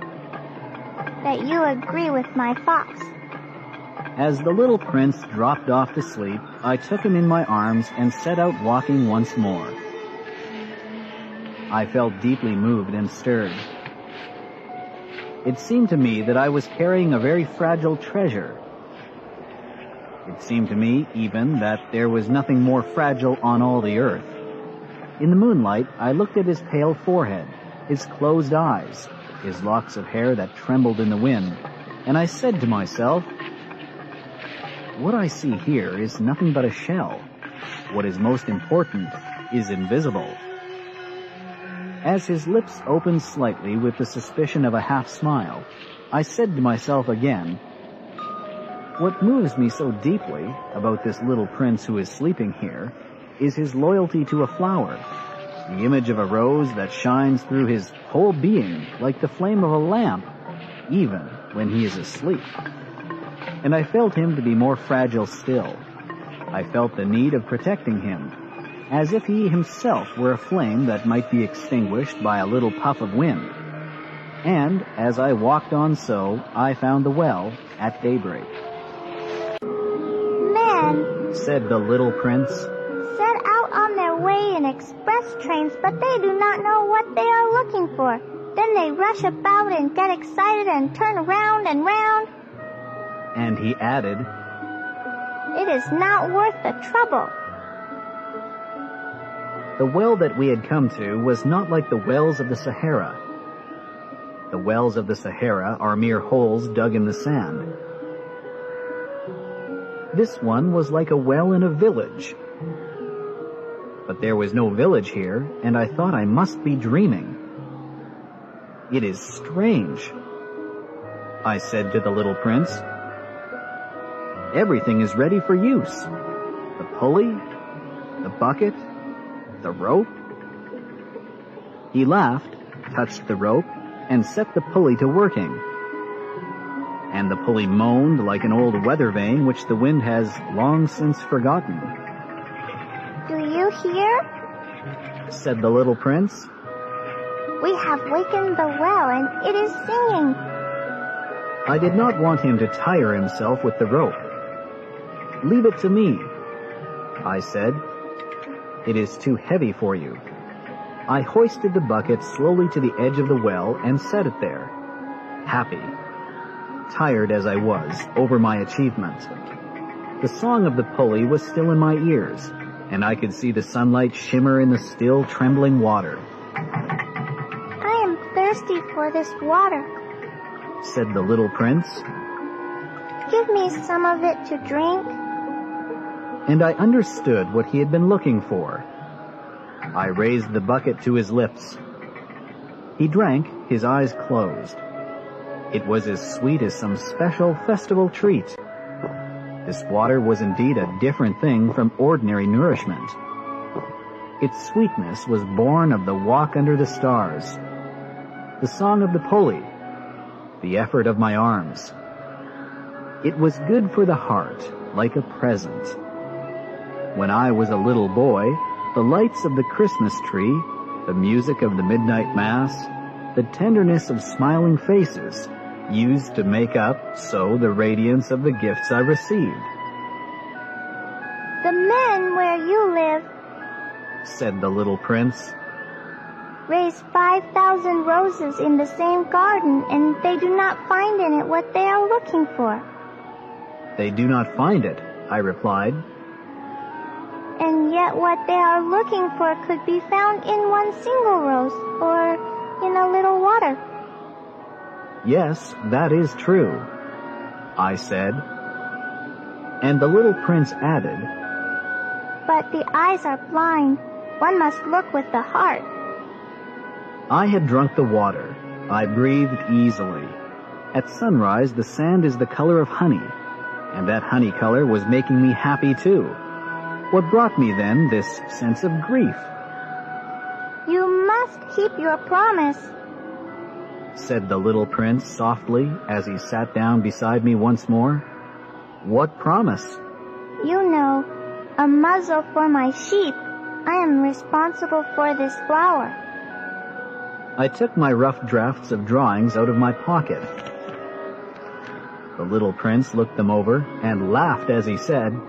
that you agree with my fox. As the little prince dropped off to sleep, I took him in my arms and set out walking once more. I felt deeply moved and stirred. It seemed to me that I was carrying a very fragile treasure. It seemed to me, even, that there was nothing more fragile on all the earth. In the moonlight, I looked at his pale forehead, his closed eyes, his locks of hair that trembled in the wind, and I said to myself, what I see here is nothing but a shell. What is most important is invisible. As his lips opened slightly with the suspicion of a half smile, I said to myself again, what moves me so deeply about this little prince who is sleeping here is his loyalty to a flower, the image of a rose that shines through his whole being like the flame of a lamp, even when he is asleep and I felt him to be more fragile still. I felt the need of protecting him, as if he himself were a flame that might be extinguished by a little puff of wind. And as I walked on so, I found the well at daybreak. Men Said the little prince, set out on their way in express trains, but they do not know what they are looking for. Then they rush about and get excited and turn round and round. and he added, It is not worth the trouble. The well that we had come to was not like the wells of the Sahara. The wells of the Sahara are mere holes dug in the sand. This one was like a well in a village. But there was no village here, and I thought I must be dreaming. It is strange, I said to the little prince. Everything is ready for use. The pulley, the bucket, the rope. He laughed, touched the rope, and set the pulley to working. And the pulley moaned like an old weather vane which the wind has long since forgotten. Do you hear? said the little prince. We have wakened the well and it is singing. I did not want him to tire himself with the rope. Leave it to me, I said. It is too heavy for you. I hoisted the bucket slowly to the edge of the well and set it there, happy, tired as I was over my achievement. The song of the pulley was still in my ears, and I could see the sunlight shimmer in the still trembling water. I am thirsty for this water, said the little prince. Give me some of it to drink. And I understood what he had been looking for. I raised the bucket to his lips. He drank, his eyes closed. It was as sweet as some special festival treat. This water was indeed a different thing from ordinary nourishment. Its sweetness was born of the walk under the stars, the song of the pulley, the effort of my arms. It was good for the heart, like a present. When I was a little boy, the lights of the Christmas tree, the music of the midnight mass, the tenderness of smiling faces used to make up so the radiance of the gifts I received. The men where you live, said the little prince, raise 5,000 roses in the same garden and they do not find in it what they are looking for. They do not find it, I replied. And yet what they are looking for could be found in one single rose or in a little water. Yes, that is true, I said. And the little prince added, But the eyes are blind. One must look with the heart. I had drunk the water. I breathed easily. At sunrise, the sand is the color of honey, and that honey color was making me happy too. What brought me then this sense of grief? You must keep your promise, said the little prince softly as he sat down beside me once more. What promise? You know, a muzzle for my sheep. I am responsible for this flower. I took my rough drafts of drawings out of my pocket. The little prince looked them over and laughed as he said,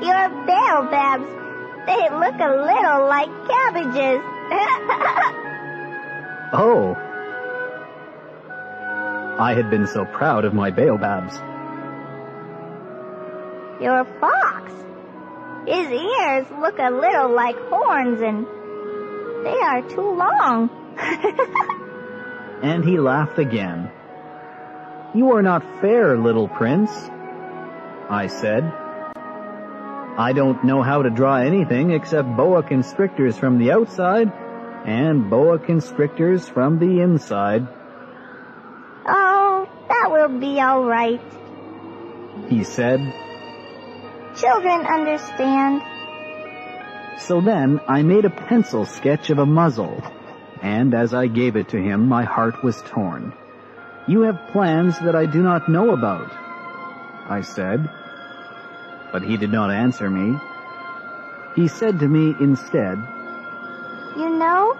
Your baobabs, they look a little like cabbages. oh. I had been so proud of my baobabs. Your fox, his ears look a little like horns and they are too long. and he laughed again. You are not fair, little prince, I said. I don't know how to draw anything except boa constrictors from the outside and boa constrictors from the inside. Oh, that will be all right, he said. Children understand. So then I made a pencil sketch of a muzzle, and as I gave it to him, my heart was torn. You have plans that I do not know about, I said. But he did not answer me. He said to me instead, You know,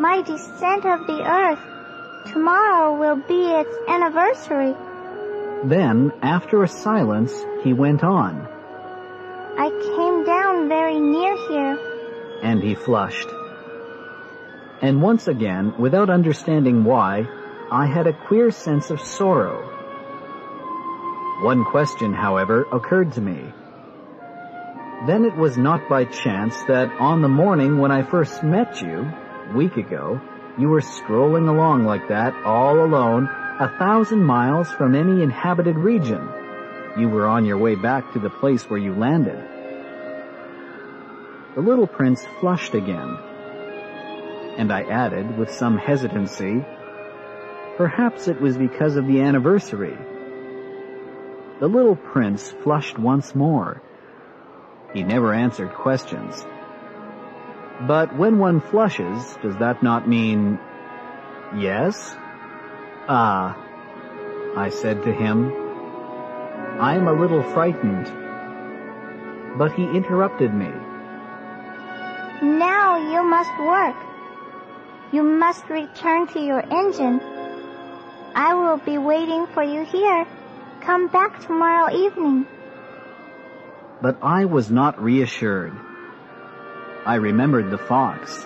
my descent of the earth, tomorrow will be its anniversary. Then, after a silence, he went on. I came down very near here. And he flushed. And once again, without understanding why, I had a queer sense of sorrow. One question, however, occurred to me. Then it was not by chance that on the morning when I first met you, week ago, you were strolling along like that, all alone, a thousand miles from any inhabited region. You were on your way back to the place where you landed. The little prince flushed again. And I added, with some hesitancy, perhaps it was because of the anniversary. The little prince flushed once more. He never answered questions. But when one flushes, does that not mean yes? Ah, I said to him, I'm a little frightened. But he interrupted me. Now you must work. You must return to your engine. I will be waiting for you here. Come back tomorrow evening. But I was not reassured. I remembered the fox.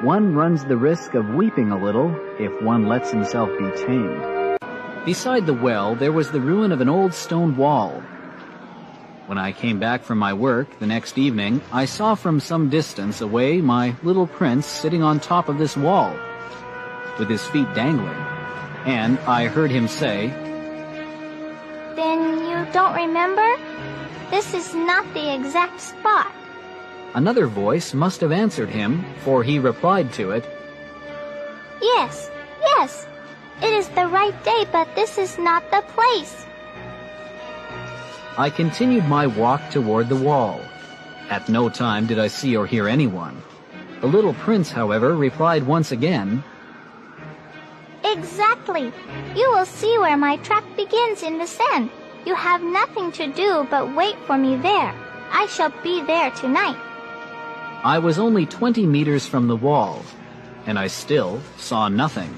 One runs the risk of weeping a little if one lets himself be tamed. Beside the well, there was the ruin of an old stone wall. When I came back from my work the next evening, I saw from some distance away my little prince sitting on top of this wall, with his feet dangling. And I heard him say, Then you don't remember? This is not the exact spot. Another voice must have answered him, for he replied to it, Yes, yes, it is the right day, but this is not the place. I continued my walk toward the wall. At no time did I see or hear anyone. The little prince, however, replied once again, Exactly. You will see where my track begins in the sand. You have nothing to do but wait for me there. I shall be there tonight. I was only 20 meters from the wall, and I still saw nothing.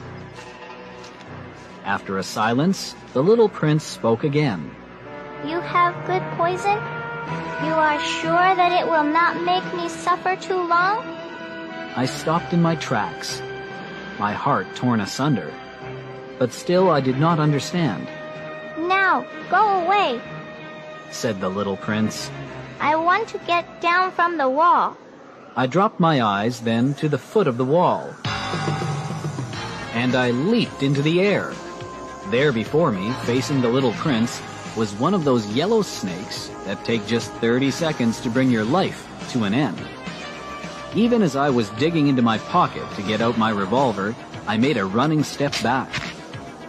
After a silence, the little prince spoke again. You have good poison? You are sure that it will not make me suffer too long? I stopped in my tracks, my heart torn asunder. But still I did not understand. Now, go away. said the little prince. I want to get down from the wall. I dropped my eyes then to the foot of the wall. And I leaped into the air. There before me, facing the little prince, was one of those yellow snakes that take just 30 seconds to bring your life to an end. Even as I was digging into my pocket to get out my revolver, I made a running step back.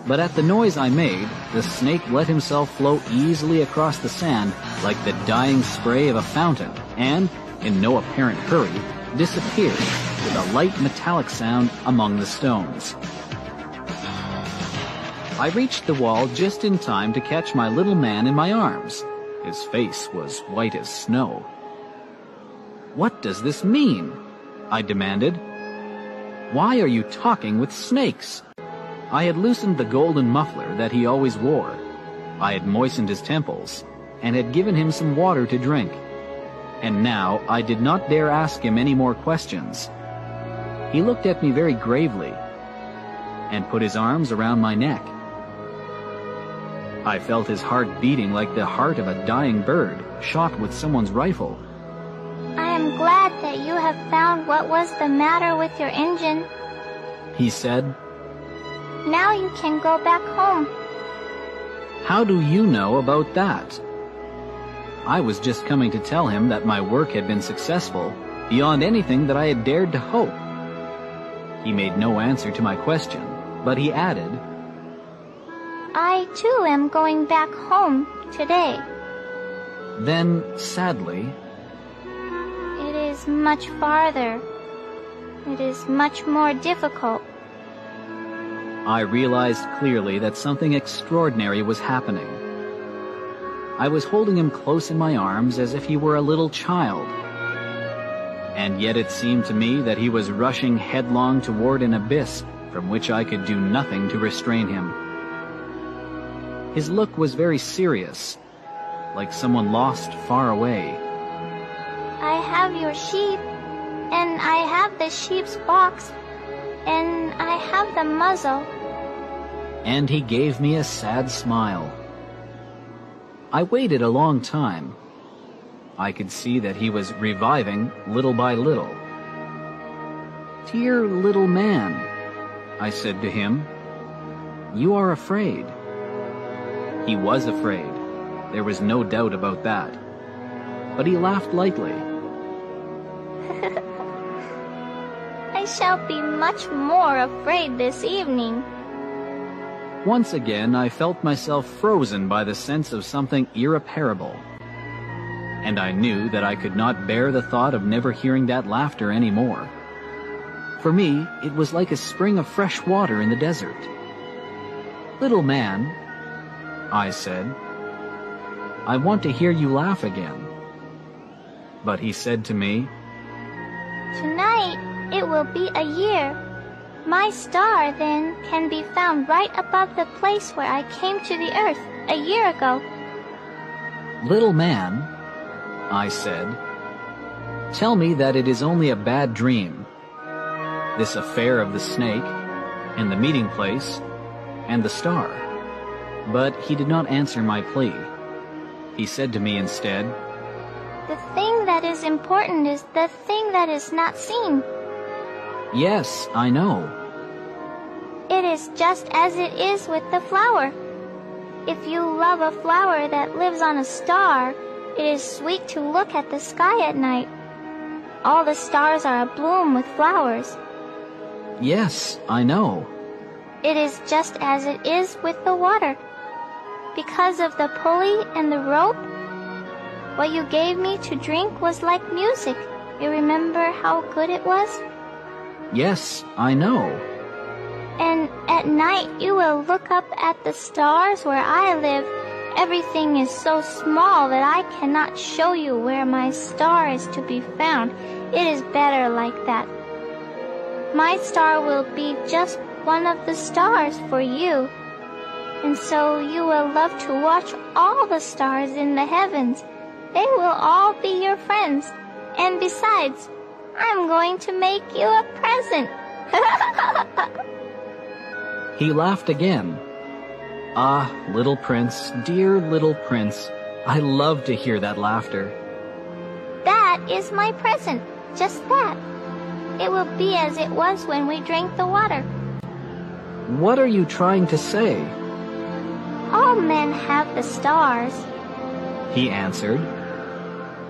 But at the noise I made, the snake let himself flow easily across the sand like the dying spray of a fountain, and, in no apparent hurry, disappeared with a light metallic sound among the stones. I reached the wall just in time to catch my little man in my arms. His face was white as snow. What does this mean? I demanded. Why are you talking with snakes? I had loosened the golden muffler that he always wore. I had moistened his temples and had given him some water to drink. And now I did not dare ask him any more questions. He looked at me very gravely and put his arms around my neck. I felt his heart beating like the heart of a dying bird shot with someone's rifle. I am glad that you have found what was the matter with your engine. He said, Now you can go back home. How do you know about that? I was just coming to tell him that my work had been successful beyond anything that I had dared to hope. He made no answer to my question, but he added, I too am going back home today. Then, sadly, It is much farther. It is much more difficult. I realized clearly that something extraordinary was happening. I was holding him close in my arms as if he were a little child. And yet it seemed to me that he was rushing headlong toward an abyss from which I could do nothing to restrain him. His look was very serious, like someone lost far away. I have your sheep, and I have the sheep's box, and I have the muzzle. And he gave me a sad smile. I waited a long time. I could see that he was reviving little by little. Dear little man, I said to him, you are afraid. He was afraid. There was no doubt about that. But he laughed lightly. I shall be much more afraid this evening. Once again, I felt myself frozen by the sense of something irreparable. And I knew that I could not bear the thought of never hearing that laughter any more. For me, it was like a spring of fresh water in the desert. Little man, I said, I want to hear you laugh again. But he said to me, Tonight it will be a year. My star, then, can be found right above the place where I came to the earth a year ago. Little man, I said, tell me that it is only a bad dream. This affair of the snake, and the meeting place, and the star. But he did not answer my plea. He said to me instead, The thing that is important is the thing that is not seen. Yes, I know. It is just as it is with the flower. If you love a flower that lives on a star, it is sweet to look at the sky at night. All the stars are abloom with flowers. Yes, I know. It is just as it is with the water. Because of the pulley and the rope, what you gave me to drink was like music. You remember how good it was? Yes, I know. And at night you will look up at the stars where I live. Everything is so small that I cannot show you where my star is to be found. It is better like that. My star will be just one of the stars for you. And so you will love to watch all the stars in the heavens. They will all be your friends. And besides, I'm going to make you a present. he laughed again. Ah, little prince, dear little prince, I love to hear that laughter. That is my present, just that. It will be as it was when we drank the water. What are you trying to say? All men have the stars. He answered.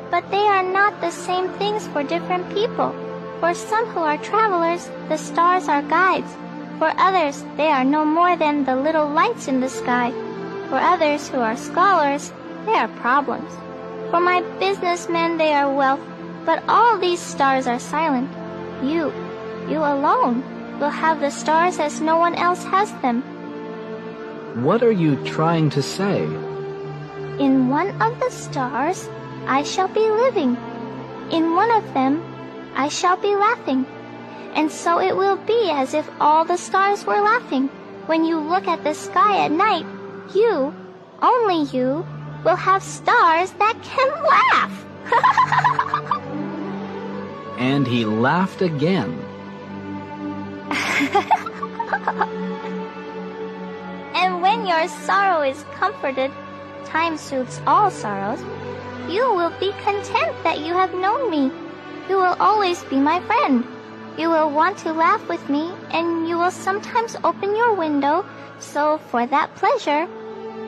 But they are not the same things for different people. For some who are travelers, the stars are guides. For others, they are no more than the little lights in the sky. For others who are scholars, they are problems. For my businessmen, they are wealth. But all these stars are silent. You, you alone, will have the stars as no one else has them. What are you trying to say? In one of the stars, I shall be living. In one of them, I shall be laughing. And so it will be as if all the stars were laughing. When you look at the sky at night, you, only you, will have stars that can laugh. and he laughed again. and when your sorrow is comforted, time soothes all sorrows, you will be content that you have known me. You will always be my friend. You will want to laugh with me, and you will sometimes open your window, so for that pleasure,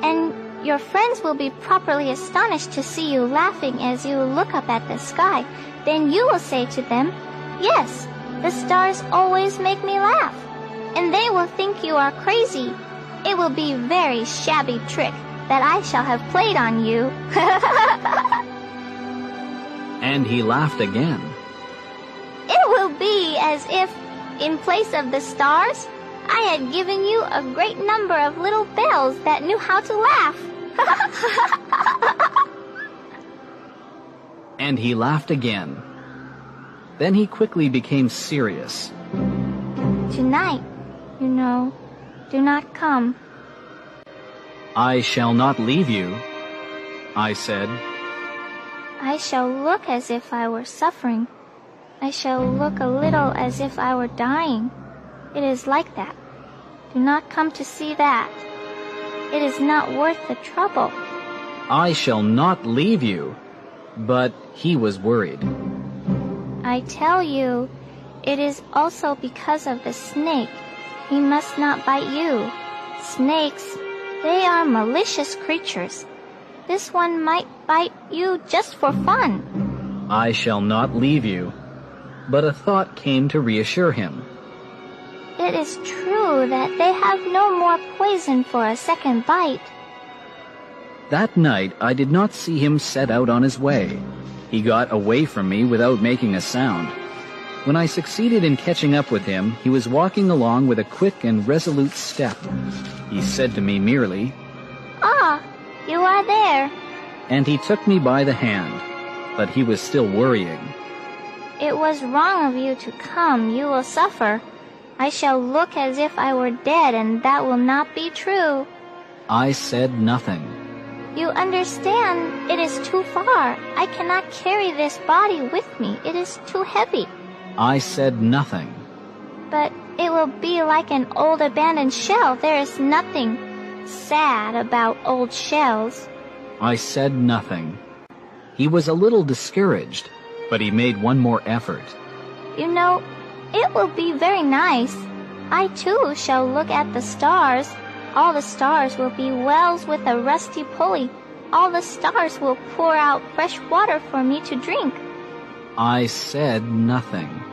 and your friends will be properly astonished to see you laughing as you look up at the sky. Then you will say to them, Yes, the stars always make me laugh. And they will think you are crazy. It will be very shabby trick that I shall have played on you. and he laughed again. It will be as if, in place of the stars, I had given you a great number of little bells that knew how to laugh. and he laughed again. Then he quickly became serious. Tonight, you know, do not come. I shall not leave you, I said. I shall look as if I were suffering. I shall look a little as if I were dying. It is like that. Do not come to see that. It is not worth the trouble. I shall not leave you. But he was worried. I tell you, It is also because of the snake. He must not bite you. Snakes, they are malicious creatures. This one might bite you just for fun. I shall not leave you. But a thought came to reassure him. It is true that they have no more poison for a second bite. That night I did not see him set out on his way. He got away from me without making a sound. When I succeeded in catching up with him, he was walking along with a quick and resolute step. He said to me merely, Ah, you are there. And he took me by the hand, but he was still worrying. It was wrong of you to come. You will suffer. I shall look as if I were dead, and that will not be true. I said nothing. You understand, it is too far. I cannot carry this body with me. It is too heavy. I said nothing. But it will be like an old abandoned shell. There is nothing sad about old shells. I said nothing. He was a little discouraged, but he made one more effort. You know, it will be very nice. I too shall look at the stars. All the stars will be wells with a rusty pulley. All the stars will pour out fresh water for me to drink. I said nothing.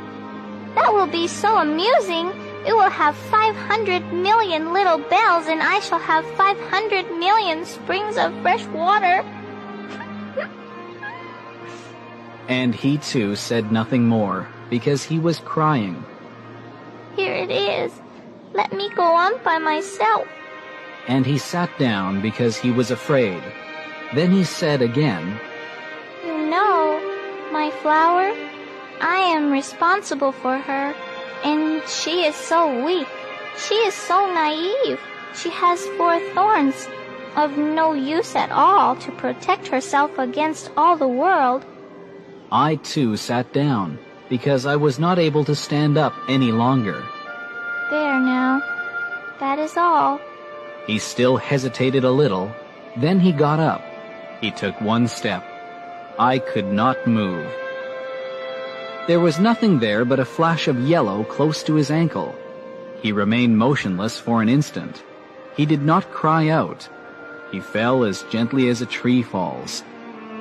That will be so amusing. It will have 500 million little bells and I shall have 500 million springs of fresh water. and he too said nothing more because he was crying. Here it is. Let me go on by myself. And he sat down because he was afraid. Then he said again, You know, my flower, I am responsible for her, and she is so weak. She is so naive. She has four thorns, of no use at all to protect herself against all the world. I too sat down because I was not able to stand up any longer. There now. That is all. He still hesitated a little. Then he got up. He took one step. I could not move. There was nothing there but a flash of yellow close to his ankle. He remained motionless for an instant. He did not cry out. He fell as gently as a tree falls.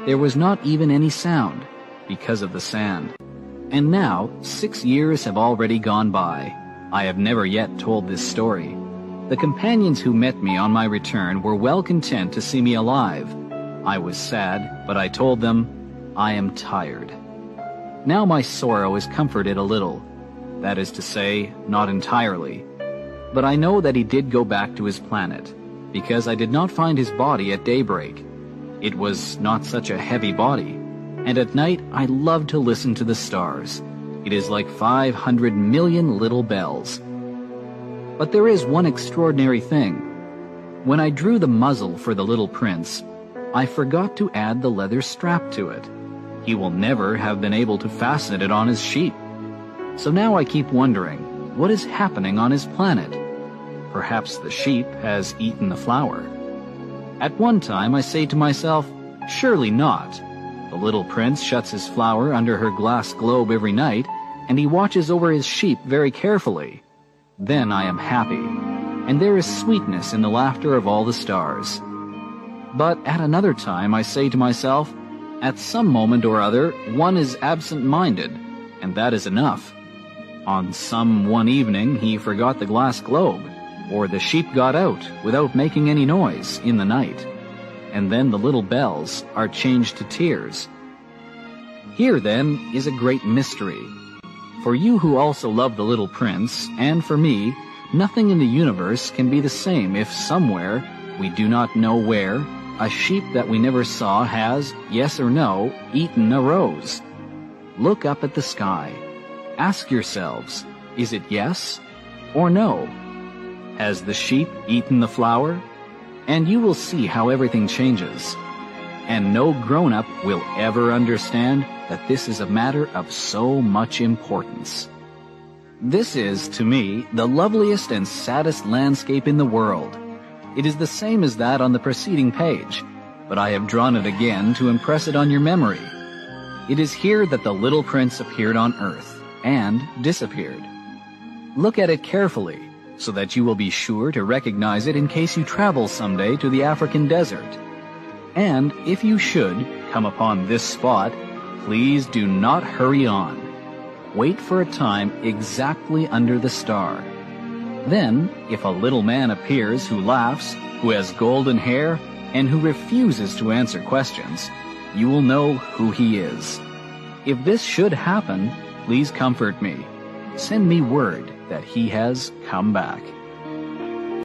There was not even any sound because of the sand. And now, six years have already gone by. I have never yet told this story. The companions who met me on my return were well content to see me alive. I was sad, but I told them, I am tired. Now my sorrow is comforted a little. That is to say, not entirely. But I know that he did go back to his planet, because I did not find his body at daybreak. It was not such a heavy body, and at night I love to listen to the stars. It is like 500 million little bells. But there is one extraordinary thing. When I drew the muzzle for the little prince, I forgot to add the leather strap to it. He will never have been able to fasten it on his sheep. So now I keep wondering, what is happening on his planet? Perhaps the sheep has eaten the flower. At one time I say to myself, surely not. The little prince shuts his flower under her glass globe every night, and he watches over his sheep very carefully. Then I am happy, and there is sweetness in the laughter of all the stars. But at another time I say to myself, at some moment or other one is absent-minded, and that is enough. On some one evening he forgot the glass globe, or the sheep got out without making any noise in the night and then the little bells are changed to tears. Here, then, is a great mystery. For you who also love the little prince, and for me, nothing in the universe can be the same if somewhere, we do not know where, a sheep that we never saw has, yes or no, eaten a rose. Look up at the sky. Ask yourselves, is it yes or no? Has the sheep eaten the flower? and you will see how everything changes. And no grown-up will ever understand that this is a matter of so much importance. This is, to me, the loveliest and saddest landscape in the world. It is the same as that on the preceding page, but I have drawn it again to impress it on your memory. It is here that the little prince appeared on earth, and disappeared. Look at it carefully so that you will be sure to recognize it in case you travel someday to the African desert. And if you should come upon this spot, please do not hurry on. Wait for a time exactly under the star. Then, if a little man appears who laughs, who has golden hair, and who refuses to answer questions, you will know who he is. If this should happen, please comfort me. Send me word that he has come back.